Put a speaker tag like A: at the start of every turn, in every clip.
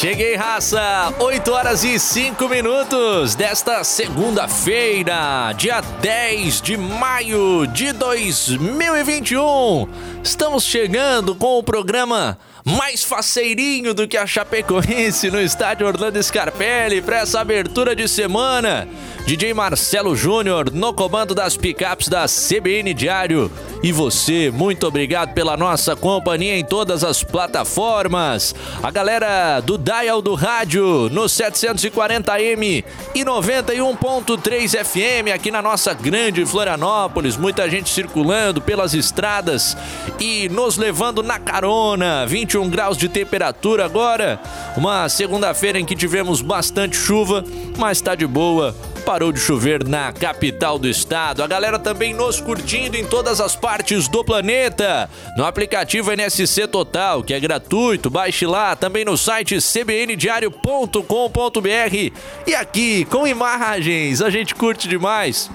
A: Cheguei, raça! 8 horas e 5 minutos desta segunda-feira, dia 10 de maio de 2021. Estamos chegando com o programa mais faceirinho do que a Chapecoense no estádio Orlando Scarpelli para essa abertura de semana. DJ Marcelo Júnior no comando das picapes da CBN Diário. E você, muito obrigado pela nossa companhia em todas as plataformas. A galera do Dial do Rádio no 740M e 91.3 FM aqui na nossa grande Florianópolis. Muita gente circulando pelas estradas e nos levando na carona. 21 graus de temperatura agora. Uma segunda-feira em que tivemos bastante chuva, mas tá de boa parou de chover na capital do estado. A galera também nos curtindo em todas as partes do planeta. No aplicativo NSC Total, que é gratuito, baixe lá. Também no site cbndiario.com.br. E aqui, com imagens, a gente curte demais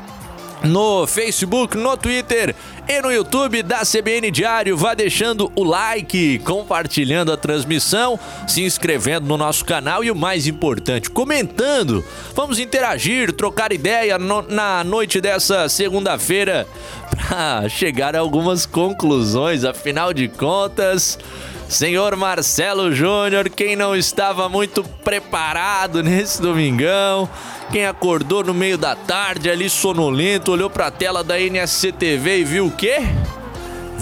A: no Facebook, no Twitter e no YouTube da CBN Diário. Vá deixando o like, compartilhando a transmissão, se inscrevendo no nosso canal e o mais importante, comentando. Vamos interagir, trocar ideia no, na noite dessa segunda-feira para chegar a algumas conclusões. Afinal de contas. Senhor Marcelo Júnior, quem não estava muito preparado nesse domingão, quem acordou no meio da tarde ali sonolento, olhou para a tela da NSCTV e viu o quê?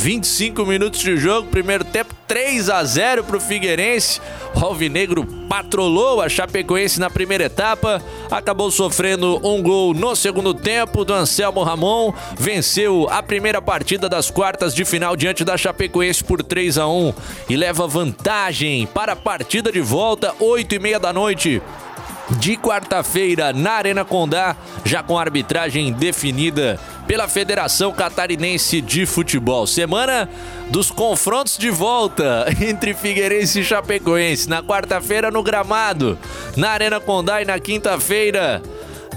A: 25 minutos de jogo, primeiro tempo 3 a 0 para o Figueirense. O Alvinegro patrolou a Chapecoense na primeira etapa, acabou sofrendo um gol no segundo tempo do Anselmo Ramon, venceu a primeira partida das quartas de final diante da Chapecoense por 3 a 1 e leva vantagem para a partida de volta, 8 e meia da noite de quarta-feira na Arena Condá, já com arbitragem definida pela Federação Catarinense de Futebol. Semana dos confrontos de volta entre Figueirense e Chapecoense. Na quarta-feira no Gramado, na Arena Condá e na quinta-feira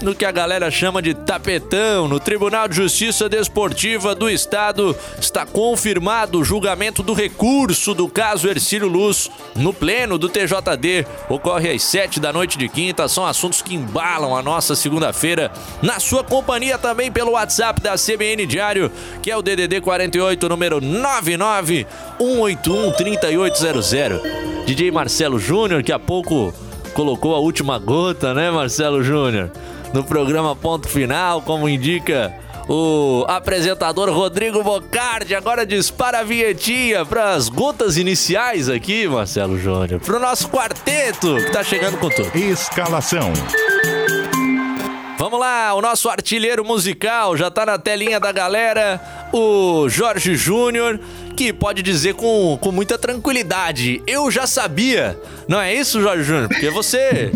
A: no que a galera chama de tapetão. No Tribunal de Justiça Desportiva do Estado está confirmado o julgamento do recurso do caso Ercílio Luz no pleno do TJD. Ocorre às sete da noite de quinta. São assuntos que embalam a nossa segunda-feira. Na sua companhia também pelo WhatsApp da CBN Diário, que é o DDD 48, número 99 181 3800. DJ Marcelo Júnior, que há pouco colocou a última gota, né, Marcelo Júnior? No programa Ponto Final, como indica o apresentador Rodrigo Bocardi. Agora dispara a vinhetinha para as gotas iniciais aqui, Marcelo Júnior, para o nosso quarteto que tá chegando com tudo.
B: Escalação.
A: Vamos lá, o nosso artilheiro musical já tá na telinha da galera, o Jorge Júnior, que pode dizer com, com muita tranquilidade: Eu já sabia. Não é isso, Jorge Júnior? Porque você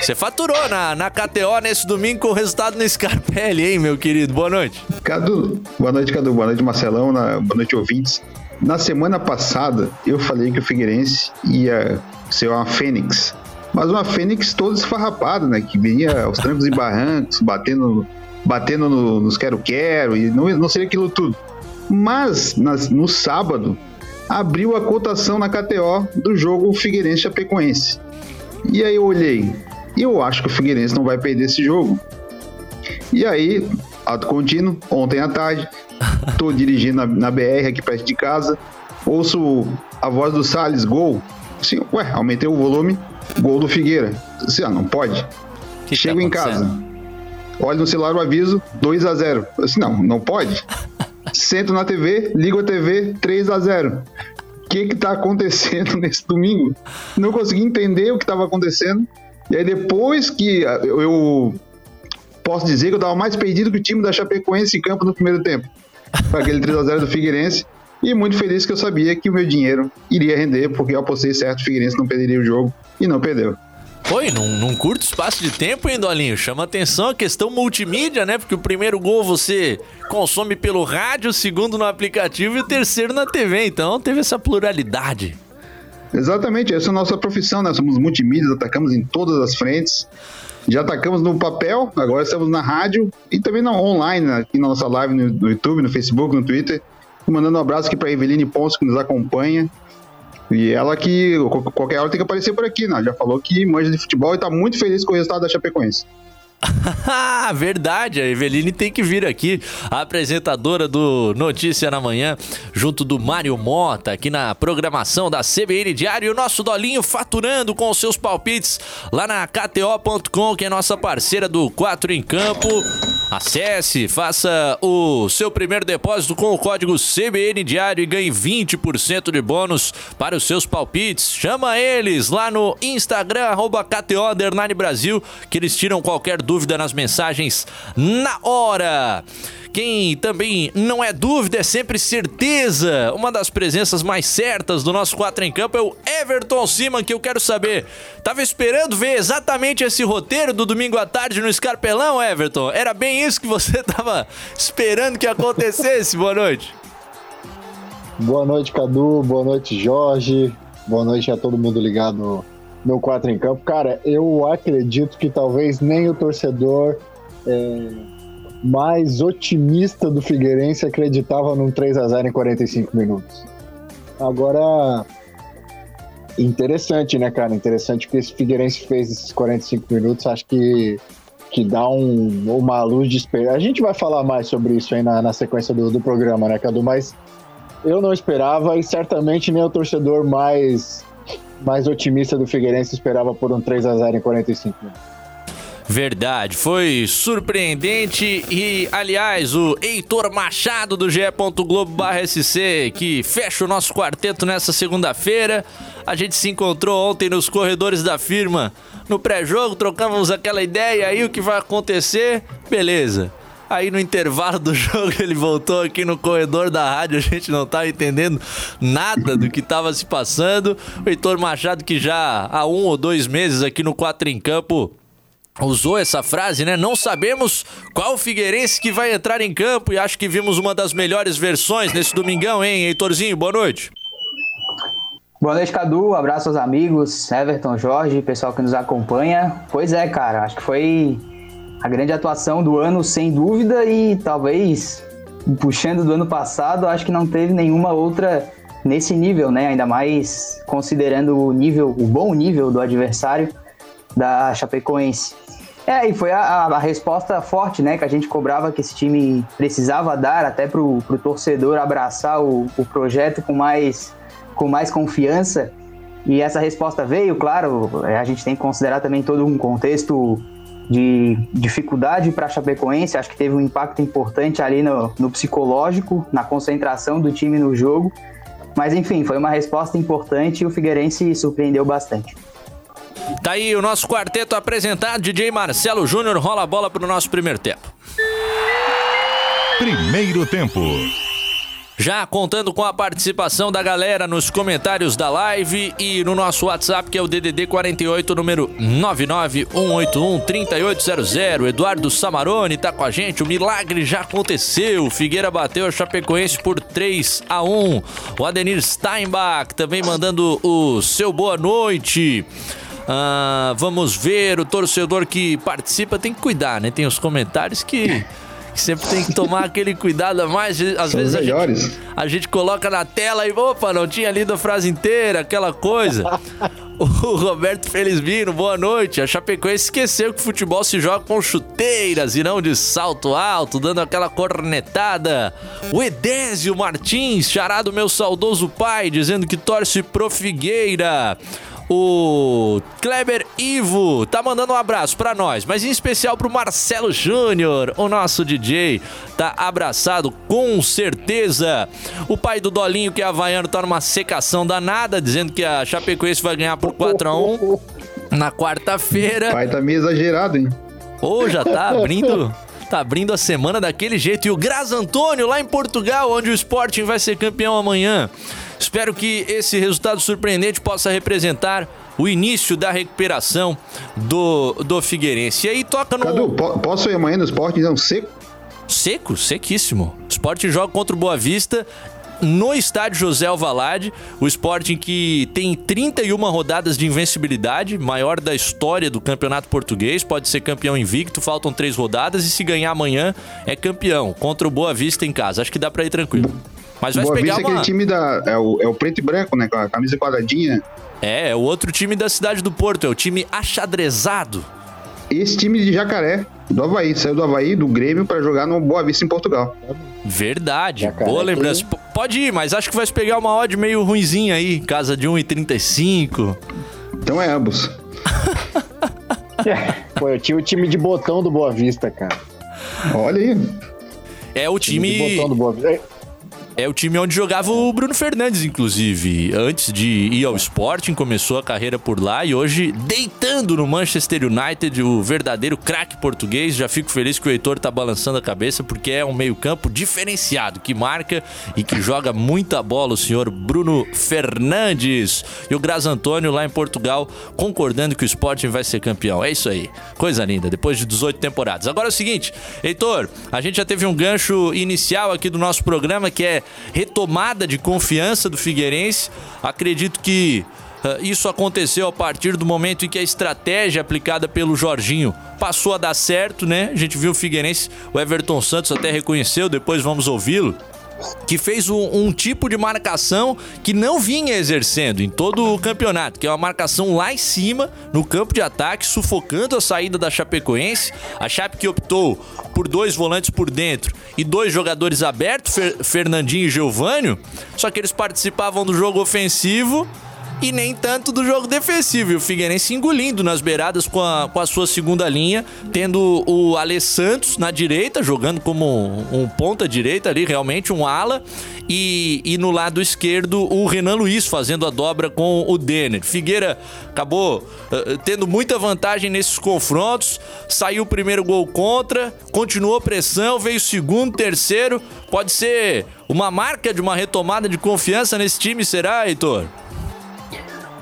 A: você faturou na, na KTO nesse domingo com o resultado no Scarpelli, hein, meu querido? Boa noite.
C: Cadu, boa noite, Cadu. Boa noite, Marcelão. Na, boa noite, ouvintes. Na semana passada, eu falei que o Figueirense ia ser uma fênix. Mas uma fênix toda esfarrapada, né? Que vinha aos trancos e barrancos, batendo, batendo no, nos quero-quero, e não, não seria aquilo tudo. Mas, nas, no sábado, abriu a cotação na KTO do jogo Figueirense-Chapecoense. E aí eu olhei, e eu acho que o Figueirense não vai perder esse jogo. E aí, ato contínuo, ontem à tarde, tô dirigindo na, na, BR aqui perto de casa, ouço a voz do Salles, gol. Assim, ué, aumentei o volume, gol do Figueira. Assim, ah, não pode. Que Chego tá em casa, olho no celular o aviso, 2 a 0 Assim, não, não pode. Sento na TV, ligo a TV, 3 a 0 O que que tá acontecendo nesse domingo? Não consegui entender o que estava acontecendo. E aí depois que ah, eu posso dizer que eu estava mais perdido que o time da Chapecoense em campo no primeiro tempo. Aquele 3x0 do Figueirense. E muito feliz que eu sabia que o meu dinheiro iria render, porque eu apostei certo, o Figueirense não perderia o jogo e não perdeu.
A: Foi, num, num, curto espaço de tempo, hein, Dolinho? Chama atenção a questão multimídia, né? Porque o primeiro gol você consome pelo rádio, o segundo no aplicativo e o terceiro na TV. Então teve essa pluralidade.
C: Exatamente, essa é a nossa profissão, né? Somos multimídias, atacamos em todas as frentes. Já atacamos no papel, agora estamos na rádio e também na online, aqui na nossa live no, no YouTube, no Facebook, no Twitter. Mandando um abraço aqui para Eveline Ponce, que nos acompanha. E ela que qualquer hora tem que aparecer por aqui, né? Já falou que manja de futebol e está muito feliz com o resultado da Chapecoense.
A: Verdade, a Eveline tem que vir aqui, a apresentadora do Notícia na Manhã, junto do Mário Mota, aqui na programação da CBN Diário. E o nosso Dolinho faturando com os seus palpites lá na KTO.com, que é nossa parceira do 4 em Campo. Acesse, faça o seu primeiro depósito com o código CBN Diário e ganhe 20% de bônus para os seus palpites. Chama eles lá no Instagram, arroba KTO Brasil, que eles tiram qualquer dúvida nas mensagens na hora. Quem também não é dúvida, é sempre certeza. Uma das presenças mais certas do nosso 4 em campo é o Everton Siman, que eu quero saber. Tava esperando ver exatamente esse roteiro do domingo à tarde no Escarpelão, Everton? Era bem isso que você tava esperando que acontecesse? Boa noite.
D: Boa noite, Cadu. Boa noite, Jorge. Boa noite a todo mundo ligado no 4 em campo. Cara, eu acredito que talvez nem o torcedor é, mais otimista do Figueirense acreditava num 3 a 0 em 45 minutos. Agora, interessante, né, cara? Interessante que esse Figueirense fez esses 45 minutos. Acho que, que dá um, uma luz de esperança. A gente vai falar mais sobre isso aí na, na sequência do, do programa, né, Cadu? Mas eu não esperava e certamente nem o torcedor mais mais otimista do Figueirense esperava por um 3 a 0 em 45 minutos.
A: Verdade, foi surpreendente e, aliás, o Heitor Machado do GE. Globo/SC que fecha o nosso quarteto nessa segunda-feira. A gente se encontrou ontem nos corredores da firma no pré-jogo, trocamos aquela ideia aí o que vai acontecer. Beleza. Aí no intervalo do jogo ele voltou aqui no corredor da rádio, a gente não tá entendendo nada do que tava se passando. O Heitor Machado, que já há um ou dois meses aqui no Quatro em Campo usou essa frase, né? Não sabemos qual Figueirense que vai entrar em campo e acho que vimos uma das melhores versões nesse domingão, hein, Heitorzinho? Boa noite.
E: Boa noite, Cadu. Abraço aos amigos, Everton, Jorge, pessoal que nos acompanha. Pois é, cara, acho que foi a grande atuação do ano, sem dúvida, e talvez puxando do ano passado, acho que não teve nenhuma outra nesse nível, né? Ainda mais considerando o nível, o bom nível do adversário da Chapecoense. É, e foi a, a, resposta forte, né, que a gente cobrava que esse time precisava dar até pro, pro torcedor abraçar o, o projeto com mais, com mais confiança. E essa resposta veio, claro, é, a gente tem que considerar também todo um contexto de dificuldade para a Chapecoense, acho que teve um impacto importante ali no, no psicológico, na concentração do time no jogo. Mas enfim, foi uma resposta importante e o Figueirense surpreendeu bastante.
A: Tá aí o nosso quarteto apresentado, DJ Marcelo Júnior rola a bola para o nosso primeiro tempo.
B: Primeiro tempo.
A: Já contando com a participação da galera nos comentários da live e no nosso WhatsApp, que é o DDD 48, número 991813800. Eduardo Samarone tá com a gente. O milagre já aconteceu. Figueira bateu a Chapecoense por 3 a 1. O Adenir Steinbach também mandando o seu boa noite. Ah, vamos ver, o torcedor que participa tem que cuidar, né? Tem os comentários que sempre tem que tomar aquele cuidado a mais. Às São vezes a gente, a gente, coloca na tela e, opa, não tinha lido a frase inteira, aquela coisa. o Roberto Felizmino, boa noite. A Chapecoense esqueceu que futebol se joga com chuteiras e não de salto alto, dando aquela cornetada. O Edésio Martins, charado meu saudoso pai, dizendo que torce pro Figueira. O Kleber Ivo tá mandando um abraço para nós, mas em especial pro Marcelo Júnior, o nosso DJ, tá abraçado com certeza. O pai do Dolinho, que é havaiano, tá numa secação danada, dizendo que a Chapecoense vai ganhar por 4 a 1 na quarta-feira.
C: Pai tá meio exagerado, hein?
A: Ô, oh, já tá abrindo tá abrindo a semana daquele jeito. E o Graz Antônio, lá em Portugal, onde o Sporting vai ser campeão amanhã. Espero que esse resultado surpreendente possa representar o início da recuperação do, do Figueirense. E aí toca no.
C: Cadu, po posso ir amanhã no esporte, então, seco?
A: Seco, sequíssimo. O Sport joga contra o Boa Vista no estádio José Alvalade, o Sporting que tem 31 rodadas de invencibilidade, maior da história do Campeonato Português, pode ser campeão invicto, faltam três rodadas e se ganhar amanhã é campeão contra o Boa Vista em casa. Acho que dá para ir tranquilo.
C: Mas vai Boa pegar Vista uma... é aquele time da é o, é o preto e branco, né, com a camisa quadradinha.
A: É, é o outro time da cidade do Porto, é o time achadrezado.
C: Esse time de Jacaré, do Havaí, saiu do Havaí, do Grêmio, para jogar no Boa Vista em Portugal.
A: Verdade, Jacaré boa lembrança. Que... Pode ir, mas acho que vai pegar uma odd meio ruinzinha aí, casa de 1,35.
C: Então é ambos.
D: Pô, eu tinha o time de botão do Boa Vista, cara.
C: Olha aí.
A: É o time. time de botão do Boa Vista. É o time onde jogava o Bruno Fernandes, inclusive. Antes de ir ao Sporting, começou a carreira por lá e hoje deitando no Manchester United, o verdadeiro craque português. Já fico feliz que o Heitor tá balançando a cabeça porque é um meio-campo diferenciado, que marca e que joga muita bola o senhor Bruno Fernandes. E o Graz Antônio lá em Portugal concordando que o Sporting vai ser campeão. É isso aí. Coisa linda, depois de 18 temporadas. Agora é o seguinte, Heitor, a gente já teve um gancho inicial aqui do nosso programa que é retomada de confiança do Figueirense. Acredito que uh, isso aconteceu a partir do momento em que a estratégia aplicada pelo Jorginho passou a dar certo, né? A gente viu o Figueirense, o Everton Santos até reconheceu, depois vamos ouvi-lo que fez um, um, tipo de marcação que não vinha exercendo em todo o campeonato, que é uma marcação lá em cima, no campo de ataque, sufocando a saída da Chapecoense. A Chape que optou por dois volantes por dentro e dois jogadores abertos, Fer Fernandinho e Geovânio, só que eles participavam do jogo ofensivo e nem tanto do jogo defensivo. E o Figueirense engolindo nas beiradas com a, com a sua segunda linha, tendo o Ale Santos na direita, jogando como um, um ponta direita ali, realmente um ala. E, e, no lado esquerdo o Renan Luiz fazendo a dobra com o Denner. Figueira acabou uh, tendo muita vantagem nesses confrontos, saiu o primeiro gol contra, continuou pressão, veio o segundo, terceiro. Pode ser uma marca de uma retomada de confiança nesse time, será, Heitor?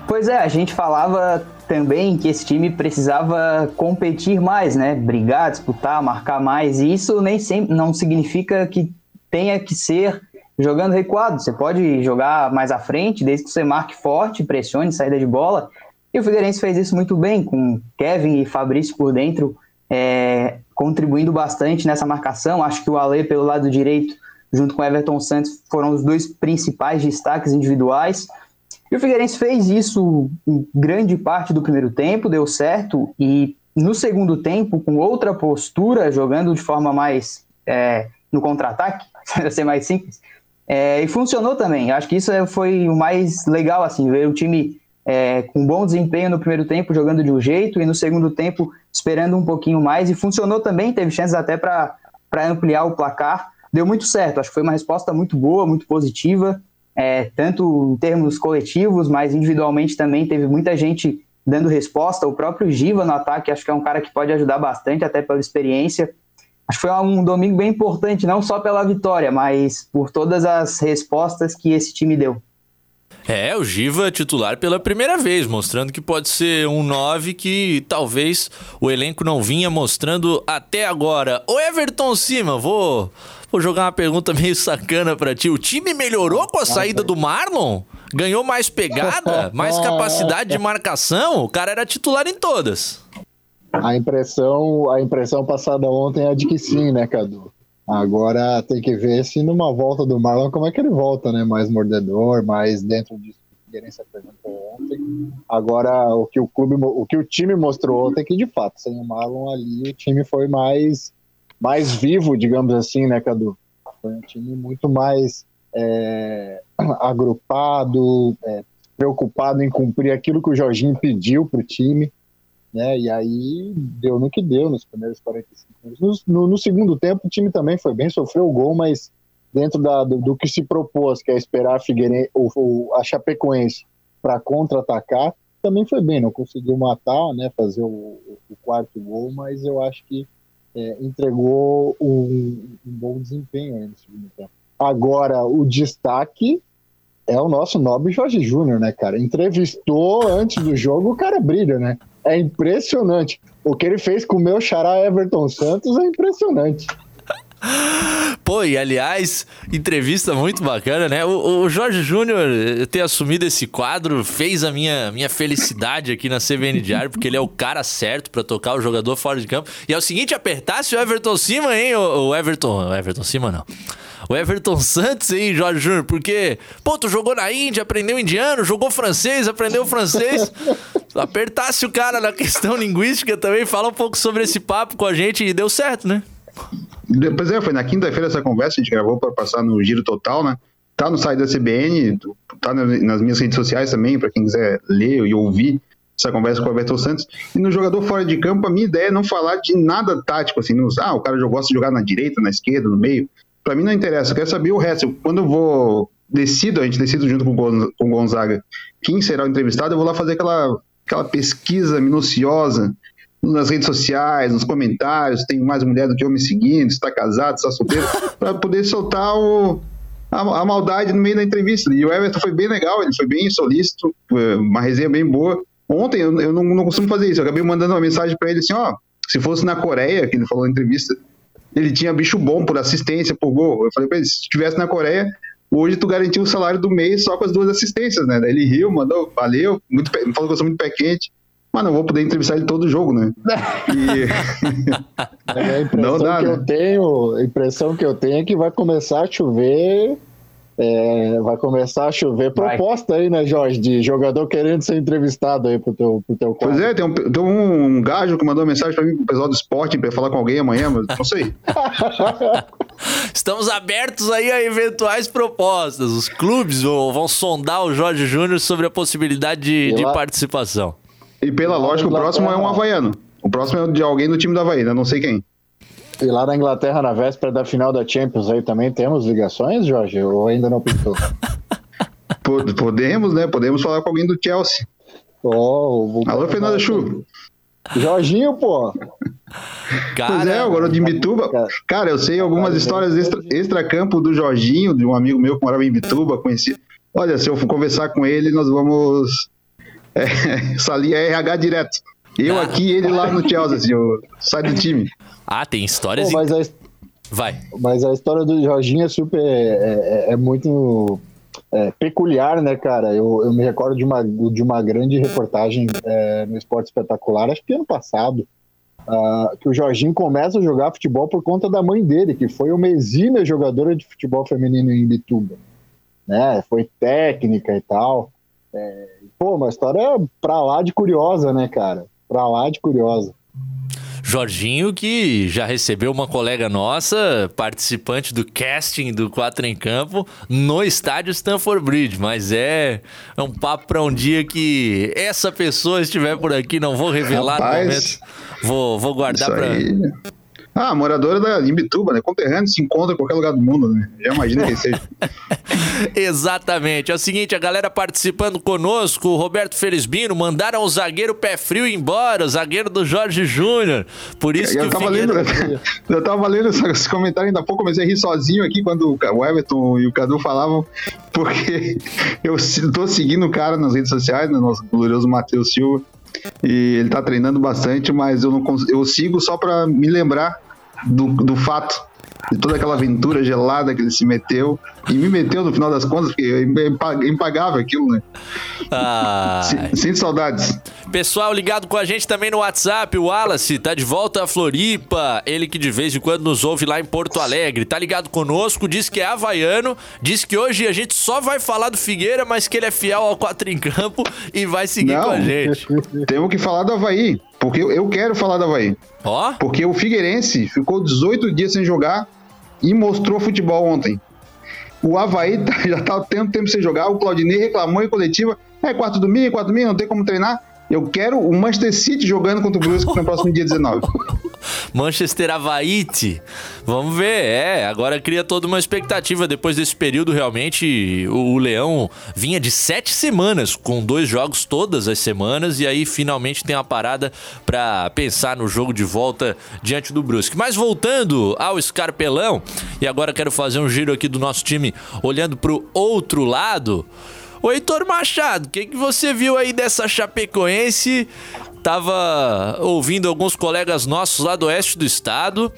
E: Pois é, a gente falava também que esse time precisava competir mais, né? Brigar, disputar, marcar mais. E isso nem sempre não significa que tenha que ser jogando recuado. Você pode jogar mais à frente, desde que você marque forte, pressione, saída de bola. E o Figueirense fez isso muito bem, com Kevin e Fabrício por dentro, é, contribuindo bastante nessa marcação. Acho que o Ale, pelo lado direito, junto com Everton Santos, foram os dois principais destaques individuais. E o Figueirense fez isso em grande parte do primeiro tempo, deu certo, e no segundo tempo, com outra postura, jogando de forma mais é, no contra-ataque, para ser mais simples, é, e funcionou também. Acho que isso é, foi o mais legal, assim, ver o time é, com bom desempenho no primeiro tempo, jogando de um jeito, e no segundo tempo esperando um pouquinho mais, e funcionou também, teve chances até para ampliar o placar. Deu muito certo, acho que foi uma resposta muito boa, muito positiva é, tanto em termos coletivos, mas individualmente também teve muita gente dando resposta. O próprio Giva no ataque, acho que é um cara que pode ajudar bastante, até pela experiência. Acho que foi um domingo bem importante, não só pela vitória, mas por todas as respostas que esse time deu.
A: É, o Giva titular pela primeira vez, mostrando que pode ser um 9 que talvez o elenco não vinha mostrando até agora. O Everton Cima, vou Vou jogar uma pergunta meio sacana para ti. O time melhorou com a saída do Marlon? Ganhou mais pegada? Mais capacidade de marcação? O cara era titular em todas.
D: A impressão, a impressão passada ontem é de que sim, né, Cadu? Agora tem que ver se numa volta do Marlon como é que ele volta, né? Mais mordedor, mais dentro disso que o Figueirense apresentou ontem. Agora o que o clube, o que o time mostrou ontem é que de fato sem o Marlon ali o time foi mais mais vivo, digamos assim, né, Cadu? Foi um time muito mais é, agrupado, é, preocupado em cumprir aquilo que o Jorginho pediu para o time, né? E aí deu no que deu nos primeiros 45 minutos. No, no, no segundo tempo, o time também foi bem, sofreu o gol, mas dentro da, do, do, que se propôs, que é esperar a Figueirense, ou, a Chapecoense para contra-atacar, também foi bem, não conseguiu matar, né, fazer o, o quarto gol, mas eu acho que é, entregou um, um, bom desempenho no segundo tempo. Agora, o destaque é o nosso nobre Jorge Júnior, né, cara? Entrevistou antes do jogo, o cara brilha, né? É impressionante. O que ele fez com o meu xará Everton Santos é impressionante.
A: Pô, e aliás, entrevista muito bacana, né? O, o Jorge Júnior ter assumido esse quadro fez a minha, minha felicidade aqui na CBN Diário, porque ele é o cara certo para tocar o jogador fora de campo. E é o seguinte, apertasse o Everton cima, hein? O, o Everton. O Everton cima não. O Everton Santos, hein, Jorge Júnior? Porque, pô, tu jogou na Índia, aprendeu indiano, jogou francês, aprendeu francês. Apertasse o cara na questão linguística também, fala um pouco sobre esse papo com a gente e deu certo, né?
C: Pois é, foi na quinta-feira essa conversa, a gente gravou para passar no Giro Total, né? Tá no site da CBN, tá nas minhas redes sociais também, para quem quiser ler e ouvir essa conversa com o Everton Santos. E no jogador fora de campo, a minha ideia é não falar de nada tático, assim, não, ah, o cara gosta de jogar na direita, na esquerda, no meio. Para mim não interessa, eu quero saber o resto. Quando eu vou, decido, a gente decide junto com o Gonzaga quem será o entrevistado, eu vou lá fazer aquela, aquela pesquisa minuciosa nas redes sociais, nos comentários, tem mais mulher do que homem seguindo, está casado, está solteiro, para poder soltar o, a, a, maldade no meio da entrevista. E o Everton foi bem legal, ele foi bem solícito, uma resenha bem boa. Ontem eu, eu não, não, costumo fazer isso, eu acabei mandando uma mensagem para ele assim: ó, se fosse na Coreia, que ele falou na entrevista, ele tinha bicho bom por assistência, por gol. Eu falei para ele: se estivesse na Coreia, hoje tu garantiu o salário do mês só com as duas assistências, né? Daí ele riu, mandou, valeu, muito, falou que eu sou muito pé quente mas não vou poder entrevistar ele todo jogo, né?
D: E... a impressão não dá, que né? eu tenho, a impressão que eu tenho é que vai começar a chover. É, vai começar a chover proposta aí, né, Jorge, de jogador querendo ser entrevistado aí pro teu, pro teu
C: quadro. Pois é, tem um, tem um gajo que mandou uma mensagem para mim, pro pessoal do esporte, para falar com alguém amanhã, mas não sei.
A: Estamos abertos aí a eventuais propostas. Os clubes vão, vão sondar o Jorge Júnior sobre a possibilidade de, de participação.
C: E pela lógica, o próximo é um havaiano. O próximo é de alguém do time da Havaí, né? não sei quem.
D: E lá na Inglaterra, na véspera da final da Champions, aí também temos ligações, Jorge? Ou ainda não pintou?
C: Podemos, né? Podemos falar com alguém do Chelsea. Oh, Alô, Fernanda Chu.
D: Jorginho, pô.
C: Cara, pois é, agora de Bituba. Cara, eu sei algumas histórias extra-campo extra do Jorginho, de um amigo meu que morava em Bituba, conheci. Olha, se eu for conversar com ele, nós vamos é, ali é RH direto. Eu ah. aqui, ele lá no Chelsea, assim, sai do time.
A: Ah, tem histórias.
D: Pô, mas a,
A: Vai.
D: Mas a história do Jorginho é super. É, é, é muito é, peculiar, né, cara? Eu, eu me recordo de uma, de uma grande reportagem é, no Esporte Espetacular, acho que ano passado, uh, que o Jorginho começa a jogar futebol por conta da mãe dele, que foi uma exímia jogadora de futebol feminino em Bituba. Né? Foi técnica e tal. É, pô, uma história pra lá de curiosa, né, cara? Pra lá de curiosa.
A: Jorginho, que já recebeu uma colega nossa, participante do casting do Quatro em Campo, no estádio Stanford Bridge. Mas é, é um papo para um dia que essa pessoa estiver por aqui, não vou revelar Rapaz, no momento. Vou, vou guardar para.
C: Ah, moradora da Imbituba, né? Conterrâneo se encontra em qualquer lugar do mundo, né? Já imagina quem seja.
A: Exatamente. É o seguinte, a galera participando conosco, o Roberto Felizbino, mandaram o zagueiro pé frio embora, o zagueiro do Jorge Júnior. Por isso eu, que
C: eu
A: o
C: lendo, Eu tava lendo esse comentário ainda há pouco, comecei a rir sozinho aqui quando o Everton e o Cadu falavam, porque eu tô seguindo o cara nas redes sociais, né? Nosso glorioso Matheus Silva. E ele tá treinando bastante, mas eu não eu sigo só para me lembrar do, do fato de toda aquela aventura gelada que ele se meteu e me meteu no final das contas, porque é impagável aquilo, né? Ah. Sinto saudades.
A: Pessoal ligado com a gente também no WhatsApp, o Wallace tá de volta a Floripa, ele que de vez em quando nos ouve lá em Porto Alegre, tá ligado conosco, diz que é havaiano, diz que hoje a gente só vai falar do Figueira, mas que ele é fiel ao quatro em campo e vai seguir Não, com a gente.
C: Temos que falar do Havaí, porque eu quero falar do Havaí. Ó. Oh? Porque o Figueirense ficou 18 dias sem jogar e mostrou futebol ontem. O Havaí tá, já tá tendo tempo sem jogar, o Claudinei reclamou em coletiva, é quarto domingo, quarto domingo, não tem como treinar. Eu quero o Manchester City jogando contra o Brusque no próximo dia 19.
A: Manchester Havaí. Vamos ver, é. Agora cria toda uma expectativa. Depois desse período, realmente, o, o Leão vinha de sete semanas, com dois jogos todas as semanas, e aí finalmente tem uma parada para pensar no jogo de volta diante do Brusque. Mas voltando ao Escarpelão, e agora quero fazer um giro aqui do nosso time olhando pro outro lado. O Heitor Machado, o que, que você viu aí dessa Chapecoense Tava ouvindo alguns colegas nossos lá do oeste do estado.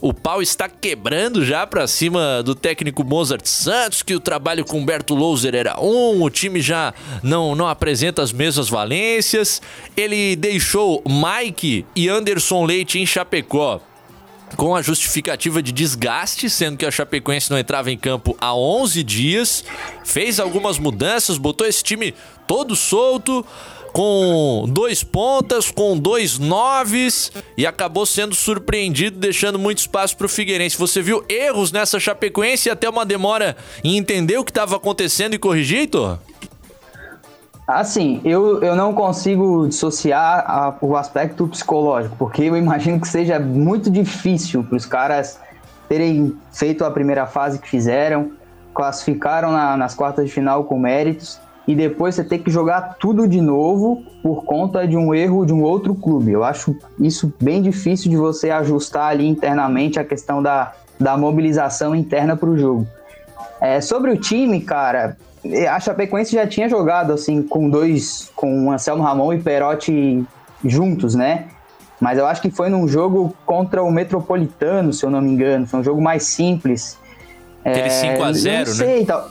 A: O pau está quebrando já para cima do técnico Mozart Santos, que o trabalho com Humberto Louser era um, o time já não, não apresenta as mesmas valências. Ele deixou Mike e Anderson Leite em Chapecó com a justificativa de desgaste, sendo que a Chapecoense não entrava em campo há 11 dias. Fez algumas mudanças, botou esse time todo solto com dois pontas, com dois noves e acabou sendo surpreendido, deixando muito espaço para o Figueirense. Você viu erros nessa Chapecoense e até uma demora em entender o que estava acontecendo e corrigir, Heitor?
E: Assim, eu, eu não consigo dissociar a, o aspecto psicológico, porque eu imagino que seja muito difícil para os caras terem feito a primeira fase que fizeram, classificaram na, nas quartas de final com méritos e depois você ter que jogar tudo de novo por conta de um erro de um outro clube. Eu acho isso bem difícil de você ajustar ali internamente a questão da, da mobilização interna para o jogo. É, sobre o time, cara, a Chapecoense já tinha jogado assim com dois, com Anselmo Ramon e Perotti juntos, né? Mas eu acho que foi num jogo contra o Metropolitano, se eu não me engano. Foi um jogo mais simples.
A: Aquele é, 5x0, né? Sei, tal,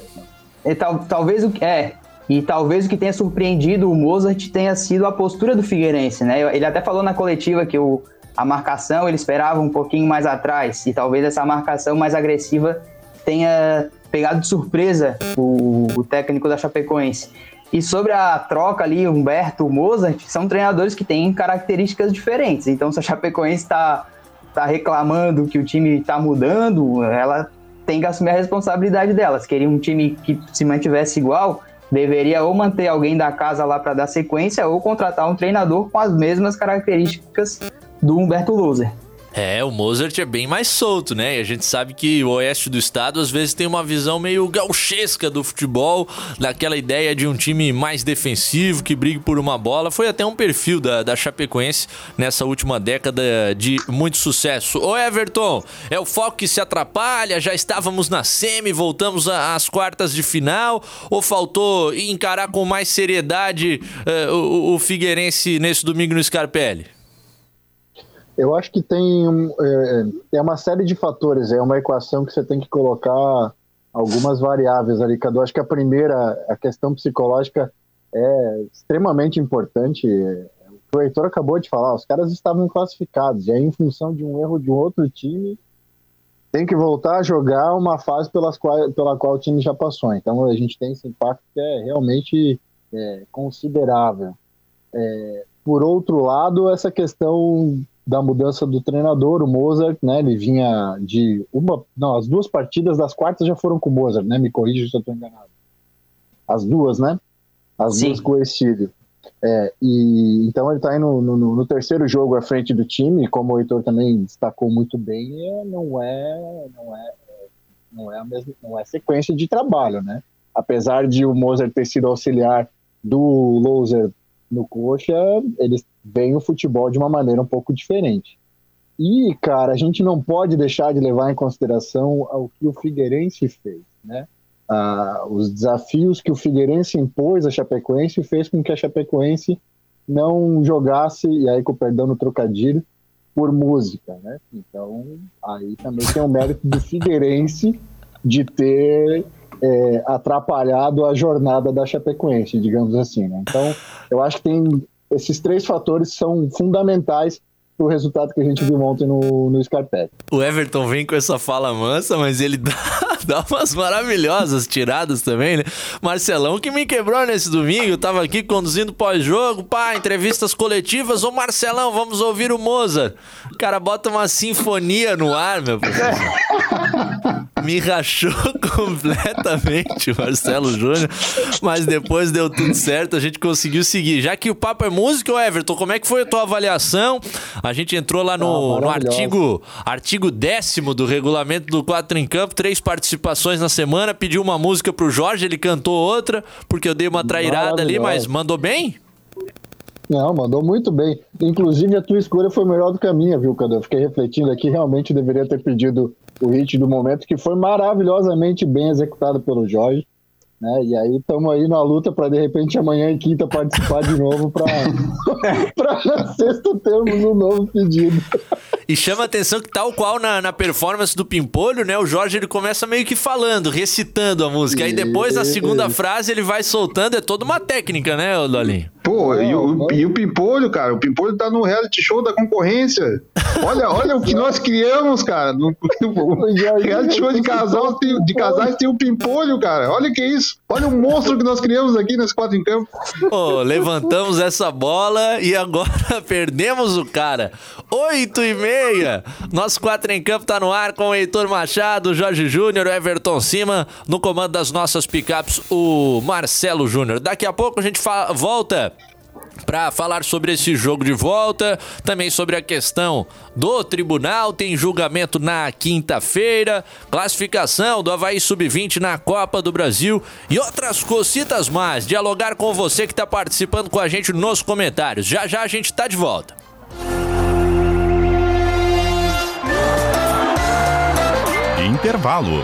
E: é, tal, talvez o é, e talvez o que tenha surpreendido o Mozart tenha sido a postura do Figueirense, né? Ele até falou na coletiva que o, a marcação ele esperava um pouquinho mais atrás e talvez essa marcação mais agressiva tenha pegado de surpresa o, o técnico da Chapecoense. E sobre a troca ali, Humberto, Mozart, são treinadores que têm características diferentes. Então, se a Chapecoense está tá reclamando que o time está mudando, ela tem que assumir a responsabilidade delas. Queria um time que se mantivesse igual, deveria ou manter alguém da casa lá para dar sequência ou contratar um treinador com as mesmas características do Humberto Loser.
A: É, o Mozart é bem mais solto, né? E a gente sabe que o oeste do estado às vezes tem uma visão meio gauchesca do futebol, daquela ideia de um time mais defensivo, que brigue por uma bola. Foi até um perfil da, da Chapecoense nessa última década de muito sucesso. Ô Everton, é o foco que se atrapalha? Já estávamos na semi, voltamos às quartas de final? Ou faltou encarar com mais seriedade uh, o, o Figueirense nesse domingo no Scarpelli?
D: Eu acho que tem, um, é, é, uma série de fatores, é uma equação que você tem que colocar algumas variáveis ali, Cadu. Acho que a primeira, a questão psicológica é extremamente importante. O Heitor acabou de falar, os caras estavam classificados, e aí em função de um erro de um outro time, tem que voltar a jogar uma fase pelas qual, pela qual o time já passou. Então a gente tem esse impacto que é realmente é, considerável. É, por outro lado, essa questão da mudança do treinador, o Mozart, né? Ele vinha de uma, não, as duas partidas das quartas já foram com o Mozart, né? Me corrija se eu estou enganado. As duas, né? As Sim. duas com o Estílio. É, e então ele está indo no, no, no, terceiro jogo à frente do time, como o Heitor também destacou muito bem, é, não é, não é, não é a mesma, não é sequência de trabalho, né? Apesar de o Mozart ter sido auxiliar do Loser no Coxa, eles veem o futebol de uma maneira um pouco diferente. E, cara, a gente não pode deixar de levar em consideração o que o Figueirense fez, né? Ah, os desafios que o Figueirense impôs à Chapecoense fez com que a Chapecoense não jogasse, e aí com o perdão no trocadilho, por música, né? Então, aí também tem o mérito do Figueirense de ter é, atrapalhado a jornada da Chapecoense, digamos assim. Né? Então, eu acho que tem esses três fatores são fundamentais para o resultado que a gente viu ontem no, no Scarpet.
A: O Everton vem com essa fala mansa, mas ele dá, dá umas maravilhosas tiradas também, né? Marcelão que me quebrou nesse domingo, eu tava aqui conduzindo pós-jogo, pá, entrevistas coletivas. Ô Marcelão, vamos ouvir o Mozart. O cara bota uma sinfonia no ar, meu professor. me rachou completamente, Marcelo Júnior. Mas depois deu tudo certo, a gente conseguiu seguir. Já que o papo é música, Everton, como é que foi a tua avaliação? A gente entrou lá no, ah, no artigo, artigo décimo do regulamento do 4 em Campo, três participações na semana, pediu uma música pro Jorge, ele cantou outra, porque eu dei uma trairada ali, mas mandou bem?
D: Não, mandou muito bem. Inclusive, a tua escolha foi melhor do que a minha, viu, Cadu? Eu fiquei refletindo aqui, realmente deveria ter pedido o hit do momento, que foi maravilhosamente bem executado pelo Jorge. Né? E aí estamos aí na luta para de repente amanhã e quinta participar de novo para na sexta termos um novo pedido.
A: E chama a atenção que tal qual na, na performance do Pimpolho, né? O Jorge ele começa meio que falando, recitando a música. Aí depois na segunda frase ele vai soltando, é toda uma técnica, né, Dolinho?
C: Pô, e o, e o Pimpolho, cara, o Pimpolho tá no reality show da concorrência. Olha, olha o que nós criamos, cara. No, no reality show de, casal, de casais tem o Pimpolho, cara. Olha que isso. Olha o monstro que nós criamos aqui nesse quatro em campo.
A: Levantamos essa bola e agora perdemos o cara. Oito e meia. Nosso quatro em campo tá no ar com o Heitor Machado, Jorge Júnior, Everton Cima. No comando das nossas picapes, o Marcelo Júnior. Daqui a pouco a gente volta para falar sobre esse jogo de volta, também sobre a questão do tribunal, tem julgamento na quinta-feira, classificação do Havaí Sub-20 na Copa do Brasil e outras cositas mais. Dialogar com você que está participando com a gente nos comentários. Já já a gente está de volta.
B: Intervalo.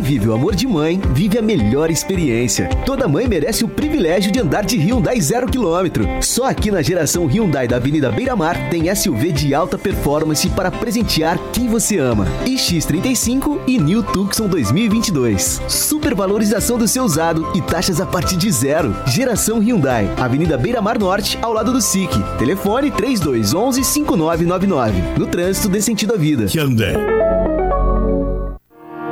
F: Quem vive o amor de mãe, vive a melhor experiência. Toda mãe merece o privilégio de andar de Hyundai zero quilômetro. Só aqui na geração Hyundai da Avenida Beira Mar tem SUV de alta performance para presentear quem você ama. X35 e New Tucson 2022. Supervalorização do seu usado e taxas a partir de zero. Geração Hyundai, Avenida Beira Mar Norte, ao lado do SIC. Telefone 3211 5999. No trânsito dê sentido à vida.
B: Hyundai.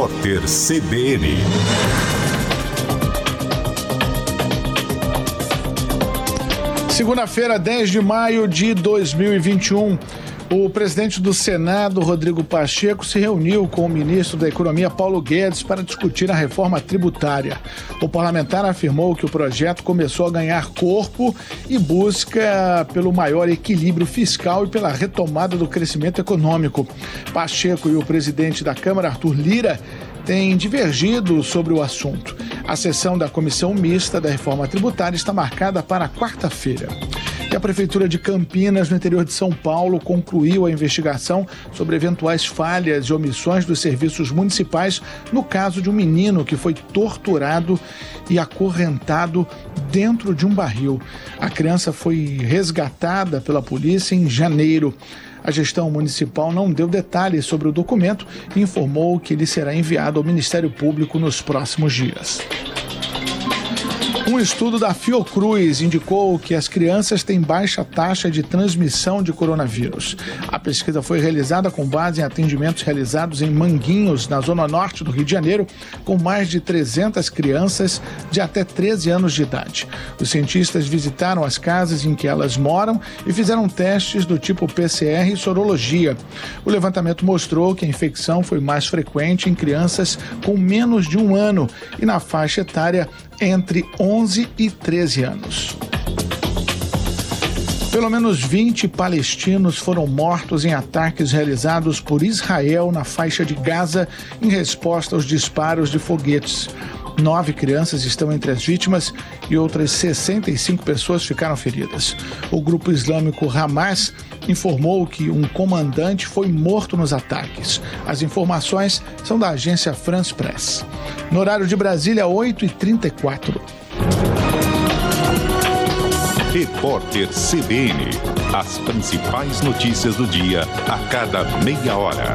B: Repórter CBN.
G: Segunda-feira, 10 de maio de 2021. O presidente do Senado, Rodrigo Pacheco, se reuniu com o ministro da Economia, Paulo Guedes, para discutir a reforma tributária. O parlamentar afirmou que o projeto começou a ganhar corpo e busca pelo maior equilíbrio fiscal e pela retomada do crescimento econômico. Pacheco e o presidente da Câmara, Arthur Lira, têm divergido sobre o assunto. A sessão da comissão mista da reforma tributária está marcada para quarta-feira. E a Prefeitura de Campinas, no interior de São Paulo, concluiu a investigação sobre eventuais falhas e omissões dos serviços municipais no caso de um menino que foi torturado e acorrentado dentro de um barril. A criança foi resgatada pela polícia em janeiro. A gestão municipal não deu detalhes sobre o documento e informou que ele será enviado ao Ministério Público nos próximos dias. Um estudo da Fiocruz indicou que as crianças têm baixa taxa de transmissão de coronavírus. A pesquisa foi realizada com base em atendimentos realizados em Manguinhos, na zona norte do Rio de Janeiro, com mais de 300 crianças de até 13 anos de idade. Os cientistas visitaram as casas em que elas moram e fizeram testes do tipo PCR e sorologia. O levantamento mostrou que a infecção foi mais frequente em crianças com menos de um ano e na faixa etária entre 11 e 13 anos. Pelo menos 20 palestinos foram mortos em ataques realizados por Israel na faixa de Gaza em resposta aos disparos de foguetes. Nove crianças estão entre as vítimas e outras 65 pessoas ficaram feridas. O grupo islâmico Hamas informou que um comandante foi morto nos ataques. As informações são da agência France Press. No horário de Brasília, 8h34.
B: Repórter CBN. As principais notícias do dia a cada meia hora.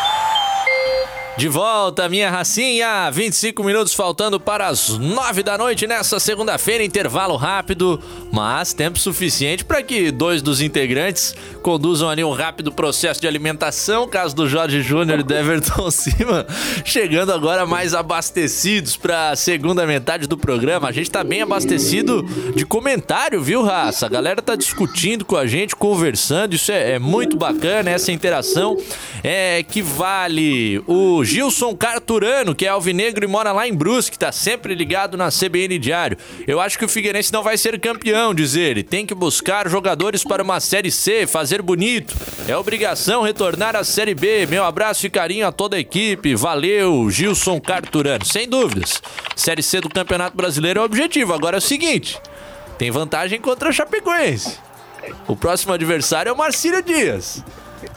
A: De volta, minha racinha. 25 minutos faltando para as 9 da noite nessa segunda-feira. Intervalo rápido, mas tempo suficiente para que dois dos integrantes conduzam ali um rápido processo de alimentação. Caso do Jorge Júnior e do Everton Cima, chegando agora mais abastecidos para a segunda metade do programa. A gente tá bem abastecido de comentário, viu, raça? A galera tá discutindo com a gente, conversando. Isso é, é muito bacana, essa interação é que vale o Gilson Carturano, que é alvinegro e mora lá em Brusque, tá sempre ligado na CBN Diário. Eu acho que o Figueirense não vai ser campeão, diz ele. Tem que buscar jogadores para uma Série C, fazer bonito. É obrigação retornar à Série B. Meu abraço e carinho a toda a equipe. Valeu, Gilson Carturano. Sem dúvidas. Série C do Campeonato Brasileiro é o objetivo. Agora é o seguinte: tem vantagem contra a Chapecoense. O próximo adversário é o Marcílio Dias.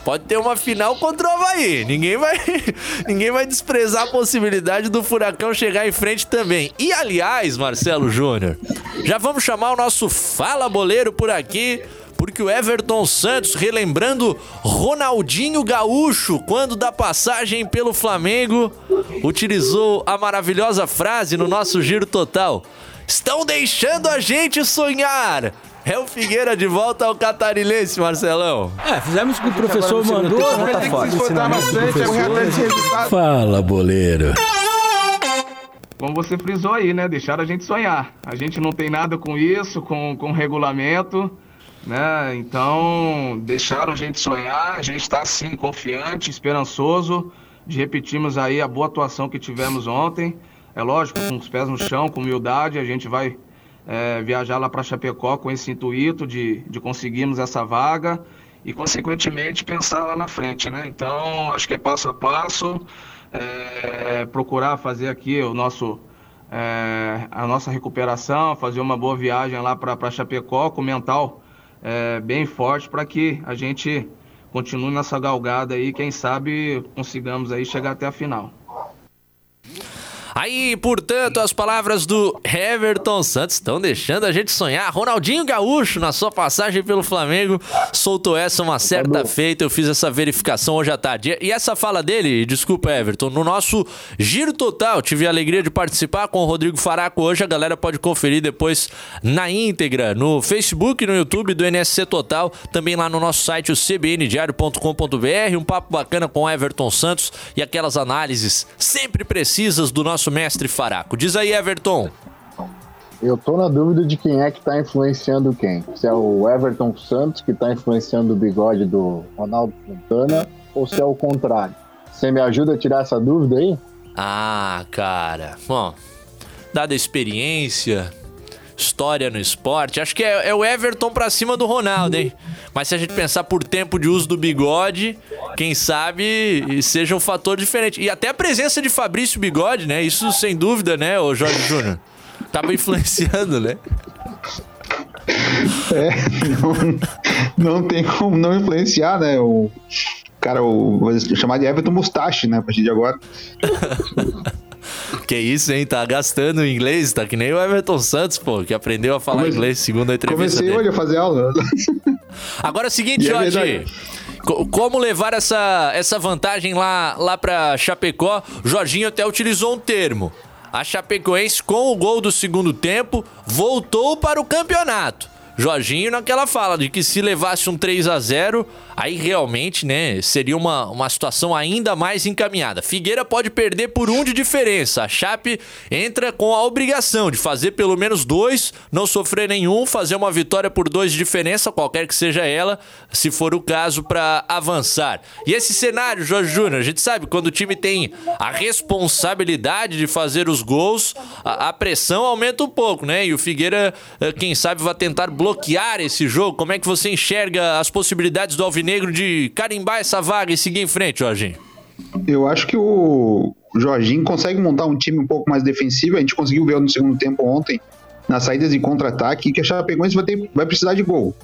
A: Pode ter uma final contra o Havaí. Ninguém vai, ninguém vai desprezar a possibilidade do Furacão chegar em frente também. E aliás, Marcelo Júnior, já vamos chamar o nosso Fala Boleiro por aqui. Porque o Everton Santos, relembrando Ronaldinho Gaúcho, quando da passagem pelo Flamengo, utilizou a maravilhosa frase no nosso giro total: Estão deixando a gente sonhar! É o Figueira de volta ao catarinense, Marcelão.
H: É, fizemos o que o professor mandou, né? Tá foda.
A: Fala, boleiro.
I: Como você frisou aí, né? Deixar a gente sonhar. A gente não tem nada com isso, com, com regulamento, né? Então, deixaram a gente sonhar. A gente está, sim, confiante, esperançoso de repetirmos aí a boa atuação que tivemos ontem. É lógico, com os pés no chão, com humildade, a gente vai é, viajar lá para Chapecó com esse intuito de, de conseguirmos essa vaga e, consequentemente, pensar lá na frente, né? Então, acho que é passo a passo, é, procurar fazer aqui o nosso, é, a nossa recuperação, fazer uma boa viagem lá para Chapecó com mental é, bem forte para que a gente continue nessa galgada aí, quem sabe consigamos aí chegar até a final.
A: Aí, portanto, as palavras do Everton Santos estão deixando a gente sonhar. Ronaldinho Gaúcho, na sua passagem pelo Flamengo, soltou essa uma certa feita. Eu fiz essa verificação hoje à tarde. E essa fala dele, desculpa, Everton, no nosso giro total, tive a alegria de participar com o Rodrigo Faraco hoje. A galera pode conferir depois na íntegra no Facebook no YouTube do NSC Total, também lá no nosso site, o cbndiario.com.br. Um papo bacana com o Everton Santos e aquelas análises sempre precisas do nosso mestre Faraco. Diz aí, Everton.
D: Eu tô na dúvida de quem é que tá influenciando quem. Se é o Everton Santos que tá influenciando o bigode do Ronaldo Fontana ou se é o contrário. Você me ajuda a tirar essa dúvida aí?
A: Ah, cara. Bom, dada a experiência, história no esporte, acho que é, é, o Everton pra cima do Ronaldo, hein? Mas se a gente pensar por tempo de uso do bigode, quem sabe seja um fator diferente. E até a presença de Fabrício Bigode, né? Isso sem dúvida, né, o Jorge Júnior? Tava influenciando, né?
C: É, não, não tem como não influenciar, né? O cara, o, vou chamar de Everton Mustache, né? A partir de agora.
A: Que isso, hein? Tá gastando inglês, tá que nem o Everton Santos, pô, que aprendeu a falar Comecei, inglês segundo a entrevista
C: Comecei
A: dele.
C: hoje a fazer aula.
A: Agora é o seguinte, é Jorge. Como levar essa, essa vantagem lá, lá pra Chapecó? Jorginho até utilizou um termo. A Chapecoense, com o gol do segundo tempo, voltou para o campeonato. Jorginho naquela fala de que se levasse um 3 a 0 aí realmente, né, seria uma, uma situação ainda mais encaminhada. Figueira pode perder por um de diferença. A Chape entra com a obrigação de fazer pelo menos dois, não sofrer nenhum, fazer uma vitória por dois de diferença, qualquer que seja ela, se for o caso, para avançar. E esse cenário, Jorge Júnior, a gente sabe, quando o time tem a responsabilidade de fazer os gols, a, a pressão aumenta um pouco, né? E o Figueira, eh, quem sabe, vai tentar bloquear esse jogo. Como é que você enxerga as possibilidades do Alvinegro de carimbar essa vaga e seguir em frente, Jorginho?
C: Eu acho que o Jorginho consegue montar um time um pouco mais defensivo. A gente conseguiu ver no segundo tempo ontem, nas saídas de contra-ataque, que a Chapecoense vai, ter, vai precisar de gol.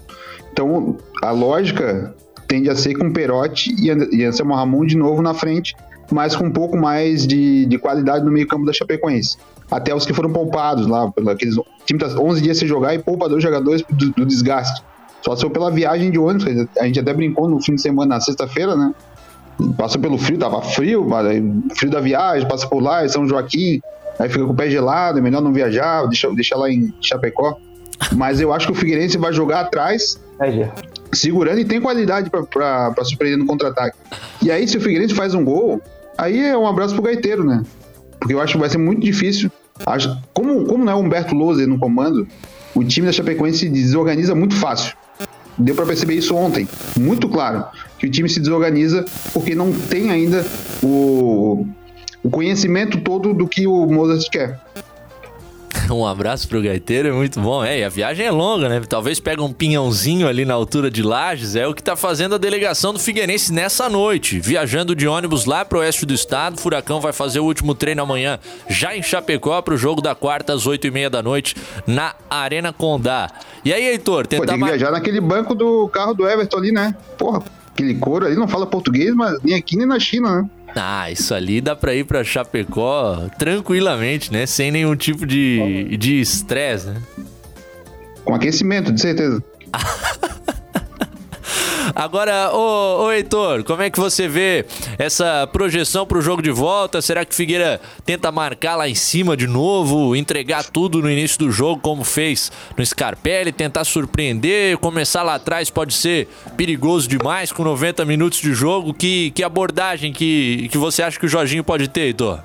C: Então, a lógica tende a ser com Perotti e Anselmo Ramon de novo na frente, mas com um pouco mais de, de qualidade no meio-campo da Chapecoense. Até os que foram poupados lá, aqueles time tá 11 dias sem jogar e poupa dois jogadores do, do desgaste. Só se pela viagem de ônibus, a gente até brincou no fim de semana, na sexta-feira, né? Passou pelo frio, tava frio, frio da viagem, passa por lá, São Joaquim, aí fica com o pé gelado, é melhor não viajar, deixa, deixa lá em Chapecó. Mas eu acho que o Figueirense vai jogar atrás, segurando e tem qualidade para surpreender no contra-ataque. E aí, se o Figueirense faz um gol, aí é um abraço pro gaiteiro, né? Porque eu acho que vai ser muito difícil. Como, como não é o Humberto Loser no comando, o time da Chapecoense se desorganiza muito fácil. Deu para perceber isso ontem, muito claro, que o time se desorganiza porque não tem ainda o, o conhecimento todo do que o Mozart quer.
A: Um abraço pro gaiteiro, é muito bom. É, e a viagem é longa, né? Talvez pega um pinhãozinho ali na altura de Lages, é o que tá fazendo a delegação do Figueirense nessa noite. Viajando de ônibus lá pro oeste do estado, Furacão vai fazer o último treino amanhã, já em Chapecó, pro jogo da quarta às oito e meia da noite, na Arena Condá. E aí, Heitor,
C: tentar... Que viajar naquele banco do carro do Everton ali, né? Porra, aquele couro ali não fala português, mas nem aqui nem na China, né?
A: Ah, isso ali dá pra ir pra Chapecó tranquilamente, né? Sem nenhum tipo de estresse, né?
C: Com aquecimento, de certeza.
A: Agora, ô, ô Heitor, como é que você vê essa projeção pro jogo de volta? Será que Figueira tenta marcar lá em cima de novo, entregar tudo no início do jogo, como fez no Scarpelli, tentar surpreender, começar lá atrás pode ser perigoso demais com 90 minutos de jogo? Que, que abordagem que, que você acha que o Jorginho pode ter, Heitor?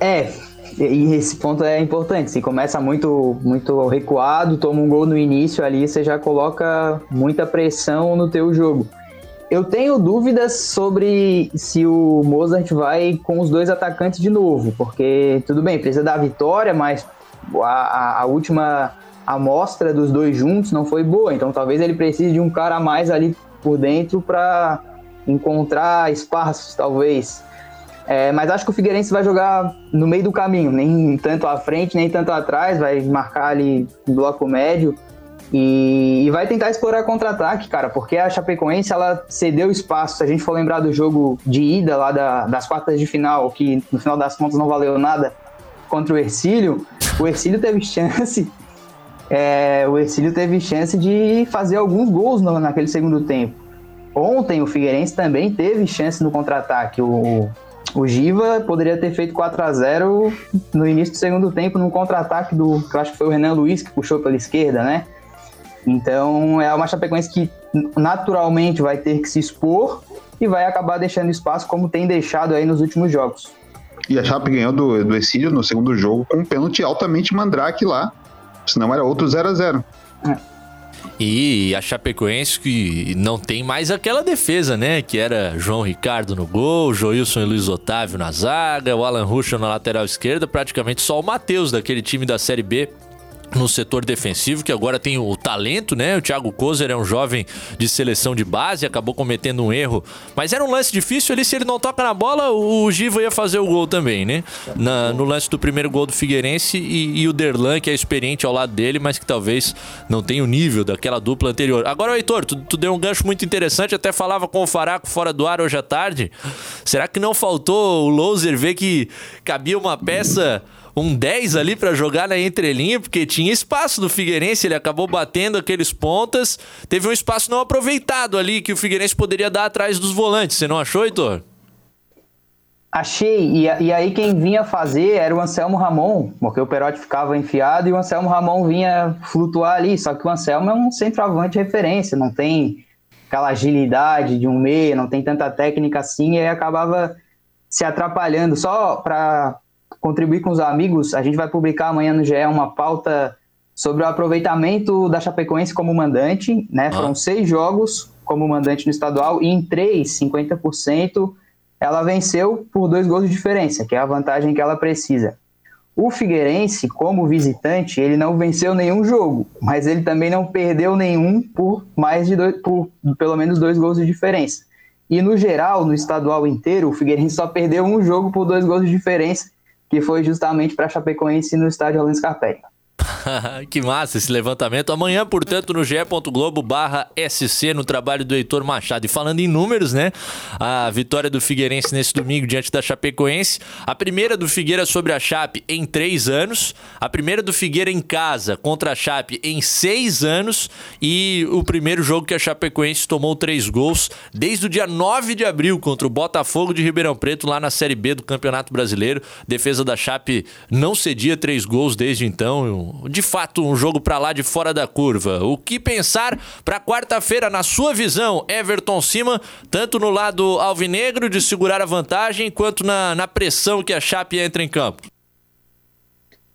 E: É, e esse ponto é importante. Se começa muito, muito recuado, toma um gol no início ali, você já coloca muita pressão no teu jogo. Eu tenho dúvidas sobre se o Mozart vai com os dois atacantes de novo, porque tudo bem, precisa da vitória, mas a, a última amostra dos dois juntos não foi boa, então talvez ele precise de um cara a mais ali por dentro para encontrar espaços, talvez. É, mas acho que o Figueirense vai jogar no meio do caminho, nem tanto à frente, nem tanto atrás, vai marcar ali bloco médio e, e vai tentar explorar contra-ataque, cara, porque a Chapecoense ela cedeu espaço. Se a gente for lembrar do jogo de ida lá da, das quartas de final, que no final das contas não valeu nada contra o Ercílio, o Ercílio teve chance. É, o Ercílio teve chance de fazer alguns gols no, naquele segundo tempo. Ontem o Figueirense também teve chance no contra-ataque. O, o Giva poderia ter feito 4 a 0 no início do segundo tempo, num contra-ataque do. que eu acho que foi o Renan Luiz que puxou pela esquerda, né? Então é uma Chapecoense que naturalmente vai ter que se expor e vai acabar deixando espaço como tem deixado aí nos últimos jogos.
C: E a Chape ganhou do, do Exílio no segundo jogo com um pênalti altamente mandrake lá. Senão era outro 0 a 0 é.
A: E a Chapecoense que não tem mais aquela defesa, né? Que era João Ricardo no gol, Joilson e Luiz Otávio na zaga, o Alan Ruschel na lateral esquerda, praticamente só o Matheus daquele time da Série B no setor defensivo, que agora tem o talento, né? O Thiago Kozer é um jovem de seleção de base, acabou cometendo um erro, mas era um lance difícil ali, se ele não toca na bola, o Giva ia fazer o gol também, né? Na, no lance do primeiro gol do Figueirense e, e, o Derlan, que é experiente ao lado dele, mas que talvez não tenha o nível daquela dupla anterior. Agora, Heitor, tu, tu deu um gancho muito interessante, até falava com o Faraco fora do ar hoje à tarde. Será que não faltou o Loser ver que cabia uma peça um 10 ali para jogar na entrelinha, porque tinha espaço no Figueirense, ele acabou batendo aqueles pontas. Teve um espaço não aproveitado ali que o Figueirense poderia dar atrás dos volantes. Você não achou, Heitor?
E: Achei, e, e, aí quem vinha fazer era o Anselmo Ramon, porque o Perotti ficava enfiado e o Anselmo Ramon vinha flutuar ali. Só que o Anselmo é um centroavante de referência, não tem aquela agilidade de um meia, não tem tanta técnica assim, e aí acabava se atrapalhando. Só para contribuir com os amigos, a gente vai publicar amanhã no GE uma pauta sobre o aproveitamento da Chapecoense como mandante, né? Ah. Foram seis jogos como mandante no estadual e em três, 50%, ela venceu por dois gols de diferença, que é a vantagem que ela precisa. O Figueirense, como visitante, ele não venceu nenhum jogo, mas ele também não perdeu nenhum por mais de dois, por pelo menos dois gols de diferença. E no geral, no estadual inteiro, o Figueirense só perdeu um jogo por dois gols de diferença, que foi justamente para Chapecoense no estádio Orlando Scarpelli.
A: que massa esse levantamento. Amanhã, portanto, no ge.globo barra SC, no trabalho do Heitor Machado. E falando em números, né? A vitória do Figueirense nesse domingo diante da Chapecoense. A primeira do Figueira sobre a Chape em três anos. A primeira do Figueira em casa contra a Chape em seis anos. E o primeiro jogo que a Chapecoense tomou três gols desde o dia 9 de abril contra o Botafogo de Ribeirão Preto, lá na Série B do Campeonato Brasileiro. Defesa da Chape não cedia três gols desde então de fato um jogo para lá de fora da curva. O que pensar para quarta-feira, na sua visão, Everton Cima, tanto no lado alvinegro de segurar a vantagem, quanto na, na pressão que a Chape entra em campo?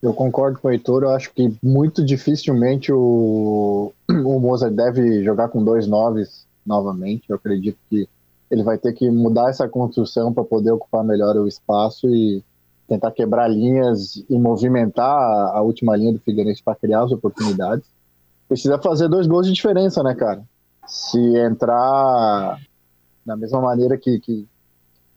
D: Eu concordo com o Heitor, eu acho que muito dificilmente o, o Mozart deve jogar com dois noves novamente. Eu acredito que ele vai ter que mudar essa construção para poder ocupar melhor o espaço e tentar quebrar linhas e movimentar a última linha do Figueirense para criar as oportunidades. Precisa fazer dois gols de diferença, né, cara? Se entrar da mesma maneira que, que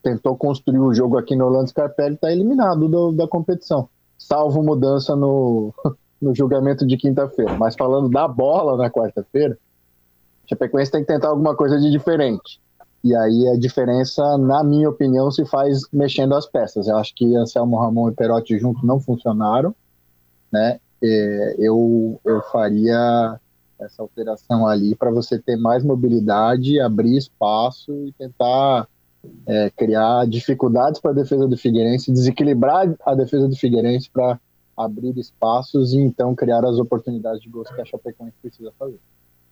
D: tentou construir o jogo aqui no Orlando Scarpelli, está eliminado do, da competição, salvo mudança no, no julgamento de quinta-feira. Mas falando da bola na quarta-feira, a Chapecoense tem que tentar alguma coisa de diferente. E aí a diferença, na minha opinião, se faz mexendo as peças. Eu acho que Anselmo Ramon e Perotti juntos não funcionaram, né? É, eu, eu faria essa alteração ali para você ter mais mobilidade, abrir espaço e tentar é, criar dificuldades para a defesa do Figueirense, desequilibrar a defesa do Figueirense para abrir espaços e então criar as oportunidades de gols que a Chapecoense precisa fazer.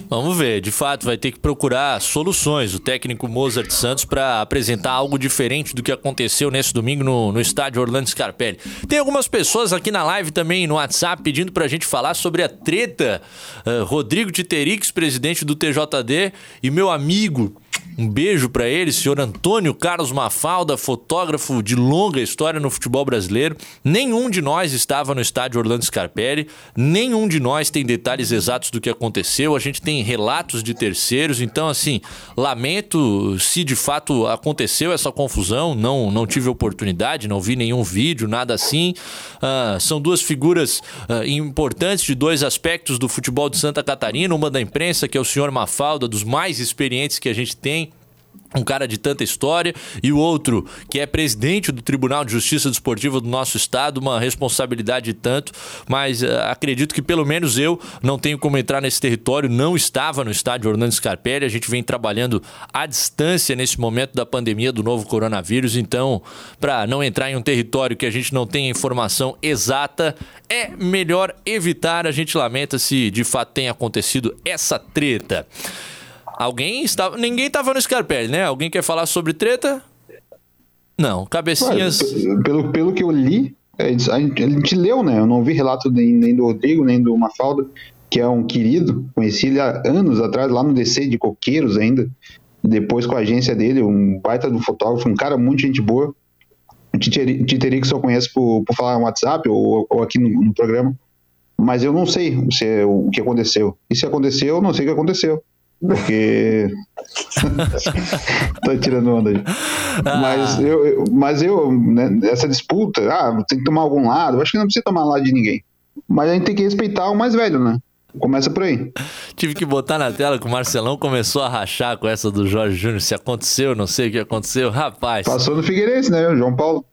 A: Vamos ver, de fato vai ter que procurar soluções o técnico Mozart Santos para apresentar algo diferente do que aconteceu nesse domingo no, no estádio Orlando Scarpelli. Tem algumas pessoas aqui na live também no WhatsApp pedindo para a gente falar sobre a treta uh, Rodrigo Titerix, presidente do TJD, e meu amigo um beijo para ele, senhor Antônio Carlos Mafalda, fotógrafo de longa história no futebol brasileiro. Nenhum de nós estava no estádio Orlando Scarpelli, nenhum de nós tem detalhes exatos do que aconteceu. A gente tem relatos de terceiros, então assim, lamento se de fato aconteceu essa confusão. Não, não tive oportunidade, não vi nenhum vídeo, nada assim. Uh, são duas figuras uh, importantes de dois aspectos do futebol de Santa Catarina, uma da imprensa que é o senhor Mafalda, dos mais experientes que a gente tem um cara de tanta história e o outro que é presidente do Tribunal de Justiça Desportiva do nosso estado, uma responsabilidade de tanto, mas uh, acredito que pelo menos eu não tenho como entrar nesse território, não estava no estádio Orlando Scarpelli, a gente vem trabalhando à distância nesse momento da pandemia do novo coronavírus, então para não entrar em um território que a gente não tem informação exata, é melhor evitar, a gente lamenta se de fato tem acontecido essa treta. Alguém estava. Ninguém estava no Scarpelli, né? Alguém quer falar sobre treta? Não, cabecinhas.
C: pelo, pelo que eu li, é, a gente, a gente leu, né? Eu não vi relato nem, nem do Rodrigo, nem do Mafalda, que é um querido. Conheci ele há anos atrás, lá no DC de Coqueiros ainda. Depois com a agência dele, um baita do fotógrafo, um cara muito gente boa. Titeri que só conheço por, por falar no WhatsApp ou, ou aqui no, no, programa. Mas eu não sei se, é o que aconteceu. E se aconteceu, eu não sei o que aconteceu. Porque. Tô tirando onda aí. Ah. Mas eu, mas eu né, essa disputa, ah, tem que tomar algum lado, eu acho que não precisa tomar lado de ninguém. Mas a gente tem que respeitar o mais velho, né? Começa por aí.
A: Tive que botar na tela que o Marcelão começou a rachar com essa do Jorge Júnior. Se aconteceu, não sei o que aconteceu. Rapaz.
C: Passou no Figueirense, né? O João Paulo.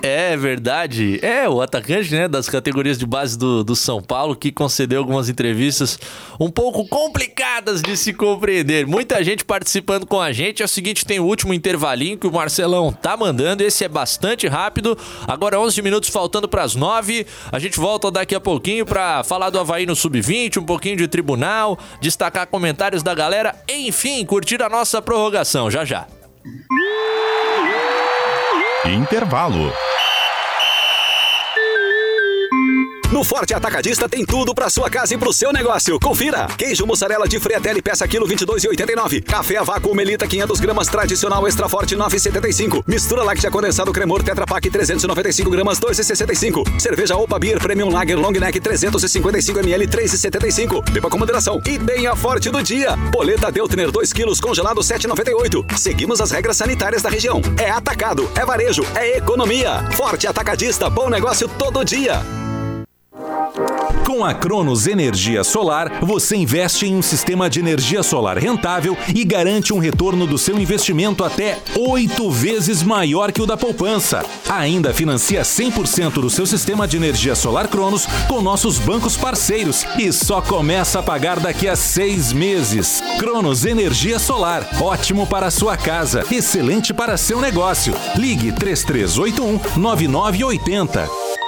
A: É verdade. É, o atacante, né, das categorias de base do, do São Paulo, que concedeu algumas entrevistas um pouco complicadas de se compreender. Muita gente participando com a gente. É o seguinte, tem o último intervalinho que o Marcelão tá mandando. Esse é bastante rápido. Agora 11 minutos faltando para as 9. A gente volta daqui a pouquinho para falar do Havaí no Sub-20, um pouquinho de tribunal, destacar comentários da galera. Enfim, curtir a nossa prorrogação. Já já.
B: Intervalo.
J: No Forte Atacadista tem tudo para sua casa e pro seu negócio. Confira: queijo mussarela de Friatelli peça quilo 22,89. Café a vácuo Melita 500 gramas tradicional extra forte 9,75. Mistura láctea condensado cremor Tetra Pak 395 gramas 2,65. Cerveja Opa Beer Premium Lager Long Neck 355 ml 3,75. Beba com moderação. E bem a forte do dia. Boleta Deltner 2 quilos congelado 7,98. Seguimos as regras sanitárias da região. É atacado, é varejo, é economia. Forte Atacadista, bom negócio todo dia.
K: Com a Cronos Energia Solar, você investe em um sistema de energia solar rentável e garante um retorno do seu investimento até oito vezes maior que o da poupança. Ainda financia 100% do seu sistema de energia solar Cronos com nossos bancos parceiros e só começa a pagar daqui a seis meses. Cronos Energia Solar, ótimo para a sua casa, excelente para seu negócio. Ligue 3381 9980.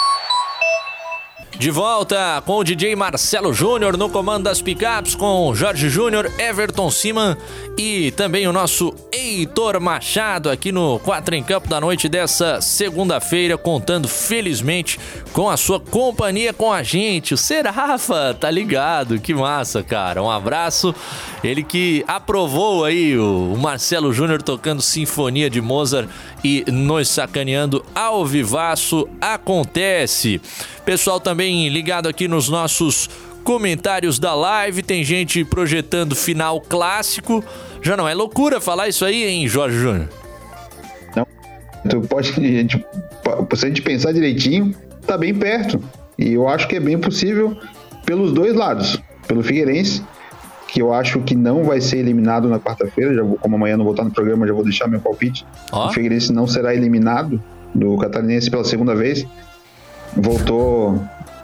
A: De volta com o DJ Marcelo Júnior no comando das picapes, com Jorge Júnior, Everton Siman e também o nosso Heitor Machado aqui no 4 em Campo da noite dessa segunda-feira, contando felizmente com a sua companhia com a gente. O Serafa, tá ligado? Que massa, cara. Um abraço. Ele que aprovou aí o Marcelo Júnior tocando Sinfonia de Mozart e nos sacaneando ao vivaço. Acontece. Pessoal também ligado aqui nos nossos comentários da live. Tem gente projetando final clássico. Já não é loucura falar isso aí, hein, Jorge Júnior?
C: Não. Tu pode, gente, se a gente pensar direitinho, tá bem perto. E eu acho que é bem possível pelos dois lados. Pelo Figueirense, que eu acho que não vai ser eliminado na quarta-feira. Já vou, como amanhã não vou estar no programa, já vou deixar meu palpite. Oh. O Figueirense não será eliminado do Catarinense pela segunda vez voltou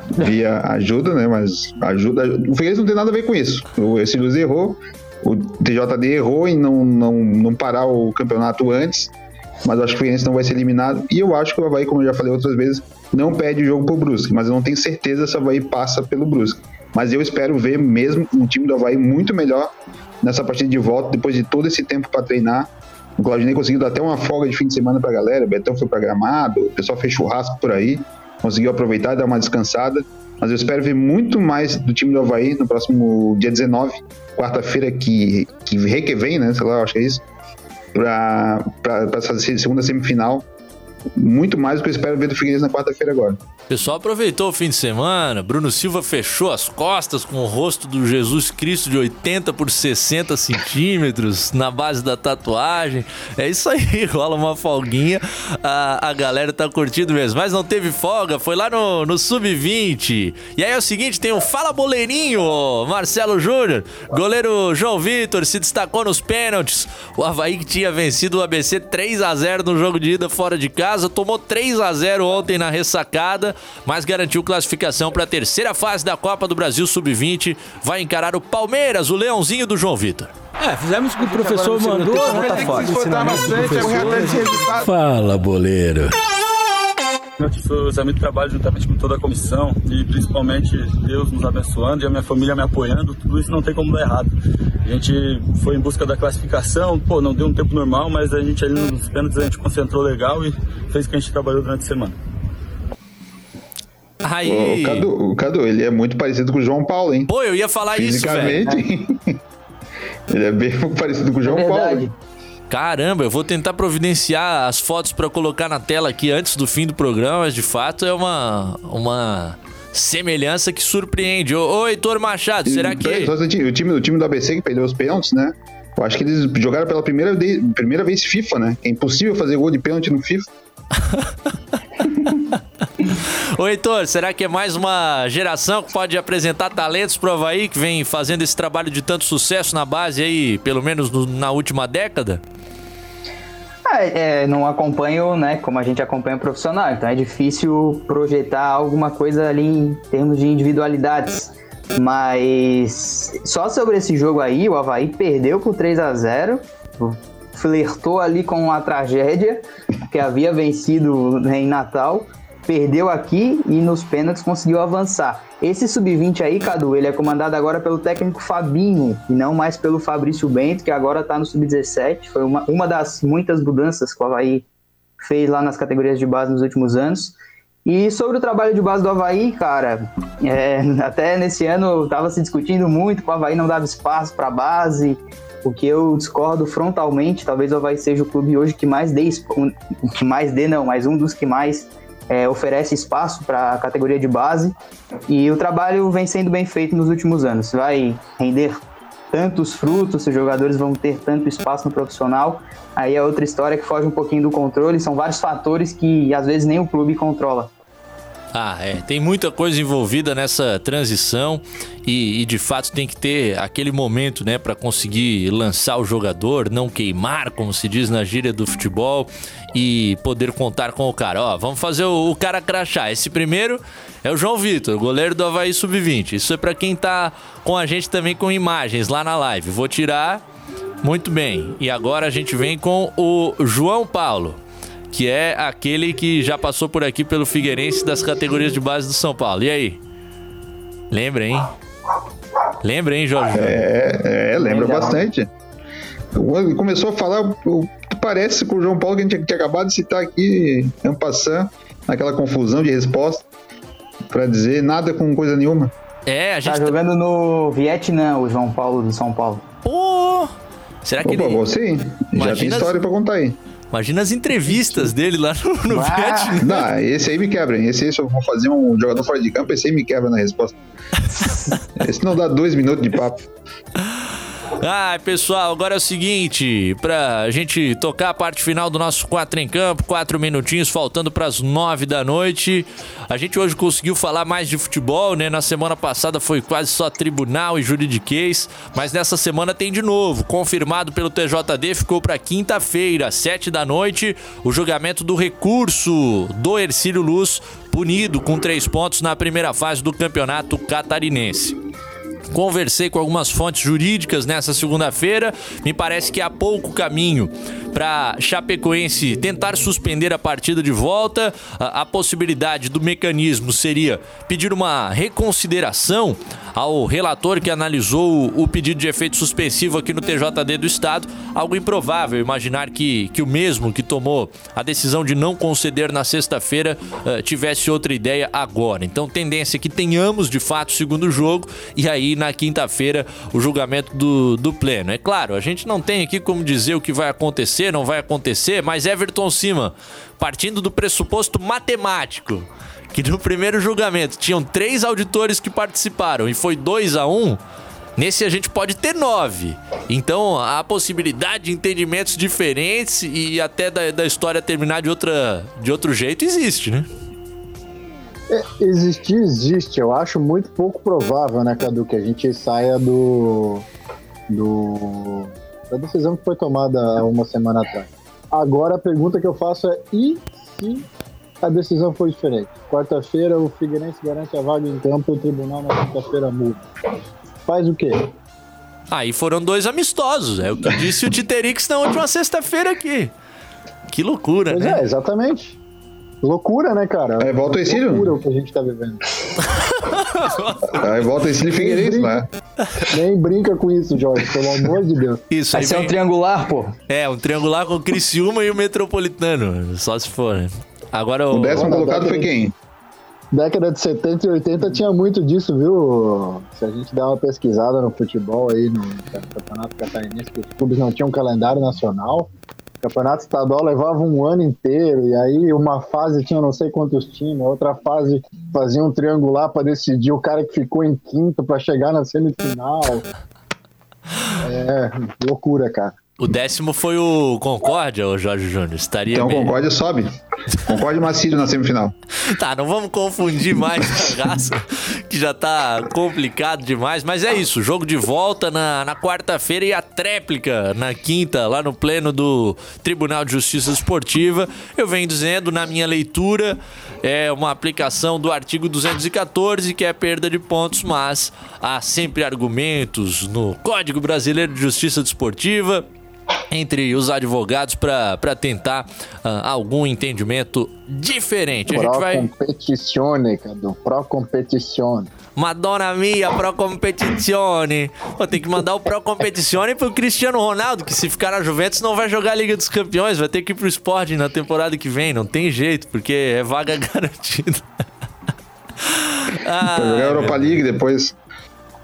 C: via ajuda, né? Mas ajuda. O Figueirense não tem nada a ver com isso. O Silvio errou, o TJD errou em não, não, não parar o campeonato antes. Mas acho que o Figueirense não vai ser eliminado. E eu acho que o Havaí, como eu já falei outras vezes, não perde o jogo pro Brusque. Mas eu não tenho certeza se o Havaí passa pelo Brusque. Mas eu espero ver mesmo um time do Havaí muito melhor nessa partida de volta, depois de todo esse tempo para treinar. O Claudinei conseguiu dar até uma folga de fim de semana pra galera. O Betão foi programado, o pessoal fez churrasco por aí conseguiu aproveitar e dar uma descansada. Mas eu espero ver muito mais do time do Havaí no próximo dia 19, quarta-feira, que, que que vem, né? Sei lá, acho que é isso. Para essa segunda semifinal muito mais do que eu espero ver do Figueirense na quarta-feira agora.
A: O pessoal aproveitou o fim de semana, Bruno Silva fechou as costas com o rosto do Jesus Cristo de 80 por 60 centímetros na base da tatuagem. É isso aí, rola uma folguinha, a, a galera tá curtindo mesmo. Mas não teve folga, foi lá no, no Sub-20. E aí é o seguinte, tem o Fala Boleirinho, Marcelo Júnior, goleiro João Vitor se destacou nos pênaltis. O Havaí que tinha vencido o ABC 3 a 0 no jogo de ida fora de casa casa, tomou 3 a 0 ontem na ressacada, mas garantiu classificação para a terceira fase da Copa do Brasil Sub-20. Vai encarar o Palmeiras, o leãozinho do João Vitor.
H: É, fizemos o que o professor mandou. Tá fácil.
A: Fala, boleiro.
L: Meu foi muito trabalho juntamente com toda a comissão e principalmente Deus nos abençoando e a minha família me apoiando, tudo isso não tem como dar errado. A gente foi em busca da classificação, pô, não deu um tempo normal, mas a gente ali nos pênaltis a gente concentrou legal e fez o que a gente trabalhou durante a semana.
A: Aí.
C: O Cadu, o Cadu, ele é muito parecido com o João Paulo, hein?
A: Pô, eu ia falar isso, velho.
C: Fisicamente. ele é bem parecido com o João Paulo. hein?
A: Caramba, eu vou tentar providenciar as fotos pra colocar na tela aqui antes do fim do programa, mas de fato é uma, uma semelhança que surpreende. Ô, ô Heitor Machado, será que.
C: só O time, o time do ABC que perdeu os pênaltis, né? Eu acho que eles jogaram pela primeira, de- primeira vez FIFA, né? É impossível fazer gol de pênalti no FIFA.
A: Ô Heitor, será que é mais uma geração que pode apresentar talentos pro Havaí, que vem fazendo esse trabalho de tanto sucesso na base aí, pelo menos no- na última década?
E: Ah, é, não acompanho, né, como a gente acompanha o profissional, então é difícil projetar alguma coisa ali em termos de individualidades. Mas só sobre esse jogo aí, o Havaí perdeu por 3 a 0 flertou ali com a tragédia, que havia vencido em Natal, perdeu aqui e nos pênaltis conseguiu avançar. Esse sub-20 aí, Cadu, ele é comandado agora pelo técnico Fabinho e não mais pelo Fabrício Bento, que agora tá no sub-17. Foi uma, uma das muitas mudanças que o Havaí fez lá nas categorias de base nos últimos anos. E sobre o trabalho de base do Havaí, cara, é, até nesse ano estava se discutindo muito que o Havaí não dava espaço para base, o que eu discordo frontalmente. Talvez o Havaí seja o clube hoje que mais dê, que mais dê não, mas um dos que mais é, oferece espaço para a categoria de base. E o trabalho vem sendo bem feito nos últimos anos. Vai render tantos frutos, os jogadores vão ter tanto espaço no profissional. Aí é outra história que foge um pouquinho do controle. São vários fatores que às vezes nem o clube controla.
A: Ah, é. Tem muita coisa envolvida nessa transição e, e, de fato tem que ter aquele momento, né, para conseguir lançar o jogador, não queimar, como se diz na gíria do futebol, e poder contar com o cara. Ó, vamos fazer o, o cara crachar. Esse primeiro é o João Vitor, goleiro do Havaí Sub-20. Isso é para quem tá com a gente também com imagens lá na live. Vou tirar. Muito bem. E agora a gente vem com o João Paulo que é aquele que já passou por aqui pelo Figueirense das categorias de base do São Paulo. E aí? Lembra, hein? Lembra, hein, Jorge?
C: É, é lembra bastante. Ele começou a falar, o- parece com o João Paulo que a gente tinha acabado de citar aqui, en passant, naquela confusão de resposta, pra dizer nada com coisa nenhuma.
A: É, a
E: Tá jogando no Vietnã, o João Paulo do São Paulo.
A: Pô! Será que
C: Opa,
A: ele...
C: você, já tem história pra contar aí.
A: Imagina as entrevistas dele lá no, no Vietnã.
C: Não, esse aí me quebra. hein? Esse aí, se eu vou fazer um jogador fora de campo, esse aí me quebra na resposta. esse não dá dois minutos de papo.
A: Ai, pessoal, agora é o seguinte, pra gente tocar a parte final do nosso 4 em campo, quatro minutinhos faltando pras nove da noite. A gente hoje conseguiu falar mais de futebol, né? Na semana passada foi quase só tribunal e juridiquês, mas nessa semana tem de novo, confirmado pelo TJD, ficou pra quinta-feira, sete da noite, o julgamento do recurso do Ercílio Luz, punido com três pontos na primeira fase do campeonato catarinense. Conversei com algumas fontes jurídicas nessa segunda-feira. Me parece que há pouco caminho para Chapecoense tentar suspender a partida de volta. A, a possibilidade do mecanismo seria pedir uma reconsideração ao relator que analisou o, pedido de efeito suspensivo aqui no TJD do Estado. Algo improvável imaginar que, que o mesmo que tomou a decisão de não conceder na sexta-feira eh, tivesse outra ideia agora. Então, tendência é que tenhamos de fato o segundo jogo e aí na quinta-feira o julgamento do, do pleno. É claro, a gente não tem aqui como dizer o que vai acontecer, não vai acontecer, mas Everton Cima, partindo do pressuposto matemático que no primeiro julgamento tinham três auditores que participaram e foi 2 a 1 um, Nesse a gente pode ter nove. Então a possibilidade de entendimentos diferentes e até da, da história terminar de, outra, de outro jeito existe, né?
D: É, existir, existe. Eu acho muito pouco provável, né, Cadu, que a gente saia do. do da decisão que foi tomada há uma semana atrás. Agora a pergunta que eu faço é: e se a decisão for diferente? Quarta-feira o Figueirense garante a vaga em campo e o tribunal na quinta-feira muda. Faz o quê?
A: Aí foram dois amistosos, é o que disse o Titerix na última sexta-feira aqui. Que loucura,
D: Pois
A: né?
D: é, exatamente. Loucura, né, cara?
C: Aí volta o Exílio.
D: Loucura o que a gente tá vivendo.
C: Aí volta esse Figueirense lá.
D: Nem brinca com isso, Jorge, pelo amor de Deus.
A: Isso
E: Vai
A: aí
E: ser um triangular, pô.
A: É, um triangular com o Criciúma e o Metropolitano, só se for. né? Agora o...
C: O décimo
D: Agora,
C: colocado
D: dá
C: foi quem?
D: década de 70 e 80 tinha muito disso, viu? Se a gente der uma pesquisada no futebol aí, no Campeonato Catarinense, que os clubes não tinham calendário nacional, o Campeonato Estadual levava um ano inteiro, e aí uma fase tinha não sei quantos times, outra fase fazia um triangular para decidir o cara que ficou em quinto para chegar na semifinal. É, loucura, cara.
A: O décimo foi o Concórdia, o Jorge Júnior. Estaria
C: Então
A: bem.
C: Concórdia sobe. Concórdia e Macílio na semifinal.
A: Tá, não vamos confundir mais a raça, que já tá complicado demais. Mas é isso, jogo de volta na, na quarta-feira e a tréplica na quinta, lá no pleno do Tribunal de Justiça Esportiva. Eu venho dizendo na minha leitura, é uma aplicação do artigo 214, que é perda de pontos, mas há sempre argumentos no Código Brasileiro de Justiça Desportiva entre os advogados para tentar ah, algum entendimento diferente. A gente
D: Pro
A: vai.
D: competizione, Cadu. Pro competizione.
A: Madonna mia, pro competizione. Pô, tem que mandar o pro competizione pro Cristiano Ronaldo, que se ficar na Juventus não vai jogar a Liga dos Campeões, vai ter que ir pro Sporting na temporada que vem. Não tem jeito, porque é vaga garantida.
C: Pra jogar a Europa League depois.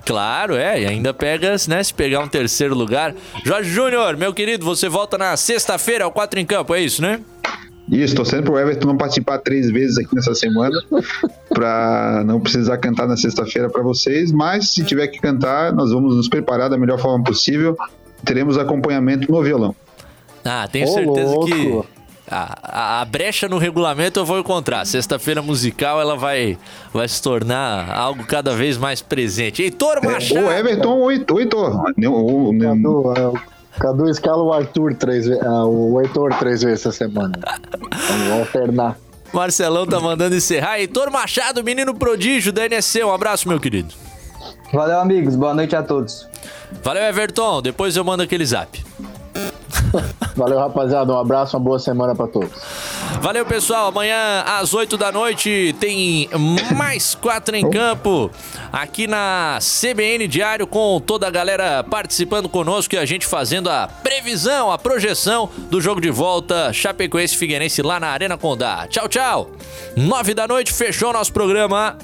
A: Claro, é, e ainda pega, né, se pegar um terceiro lugar. Jorge Júnior, meu querido, você volta na sexta-feira ao 4 em campo, é isso, né?
C: Isso, torcendo pro Everton não participar três vezes aqui nessa semana, pra não precisar cantar na sexta-feira pra vocês, mas se tiver que cantar, nós vamos nos preparar da melhor forma possível. Teremos acompanhamento no violão.
A: Ah, tenho
C: Ô,
A: certeza
C: louco.
A: que a, a- a brecha no regulamento eu vou encontrar. Sexta-feira musical ela vai, vai se tornar algo cada vez mais presente. Heitor Machado!
C: Ou Everton ou Heitor. Heitor. O- o-
D: Cadu, é, o Cadu escala o Arthur três vezes. o Heitor três vezes essa semana. Vamos alternar.
A: Marcelão tá mandando encerrar. Heitor Machado, menino prodígio da NSC. Um abraço, meu querido.
E: Valeu, amigos. Boa noite a todos.
A: Valeu, Everton. Depois eu mando aquele zap.
D: Valeu, rapaziada. Um abraço, uma boa semana pra todos.
A: Valeu, pessoal. Amanhã às 8 da noite tem mais quatro em campo aqui na CBN Diário com toda a galera participando conosco e a gente fazendo a previsão, a projeção do jogo de volta Chapecoense Figueirense lá na Arena Condá. Tchau, tchau. 9 da noite fechou nosso programa.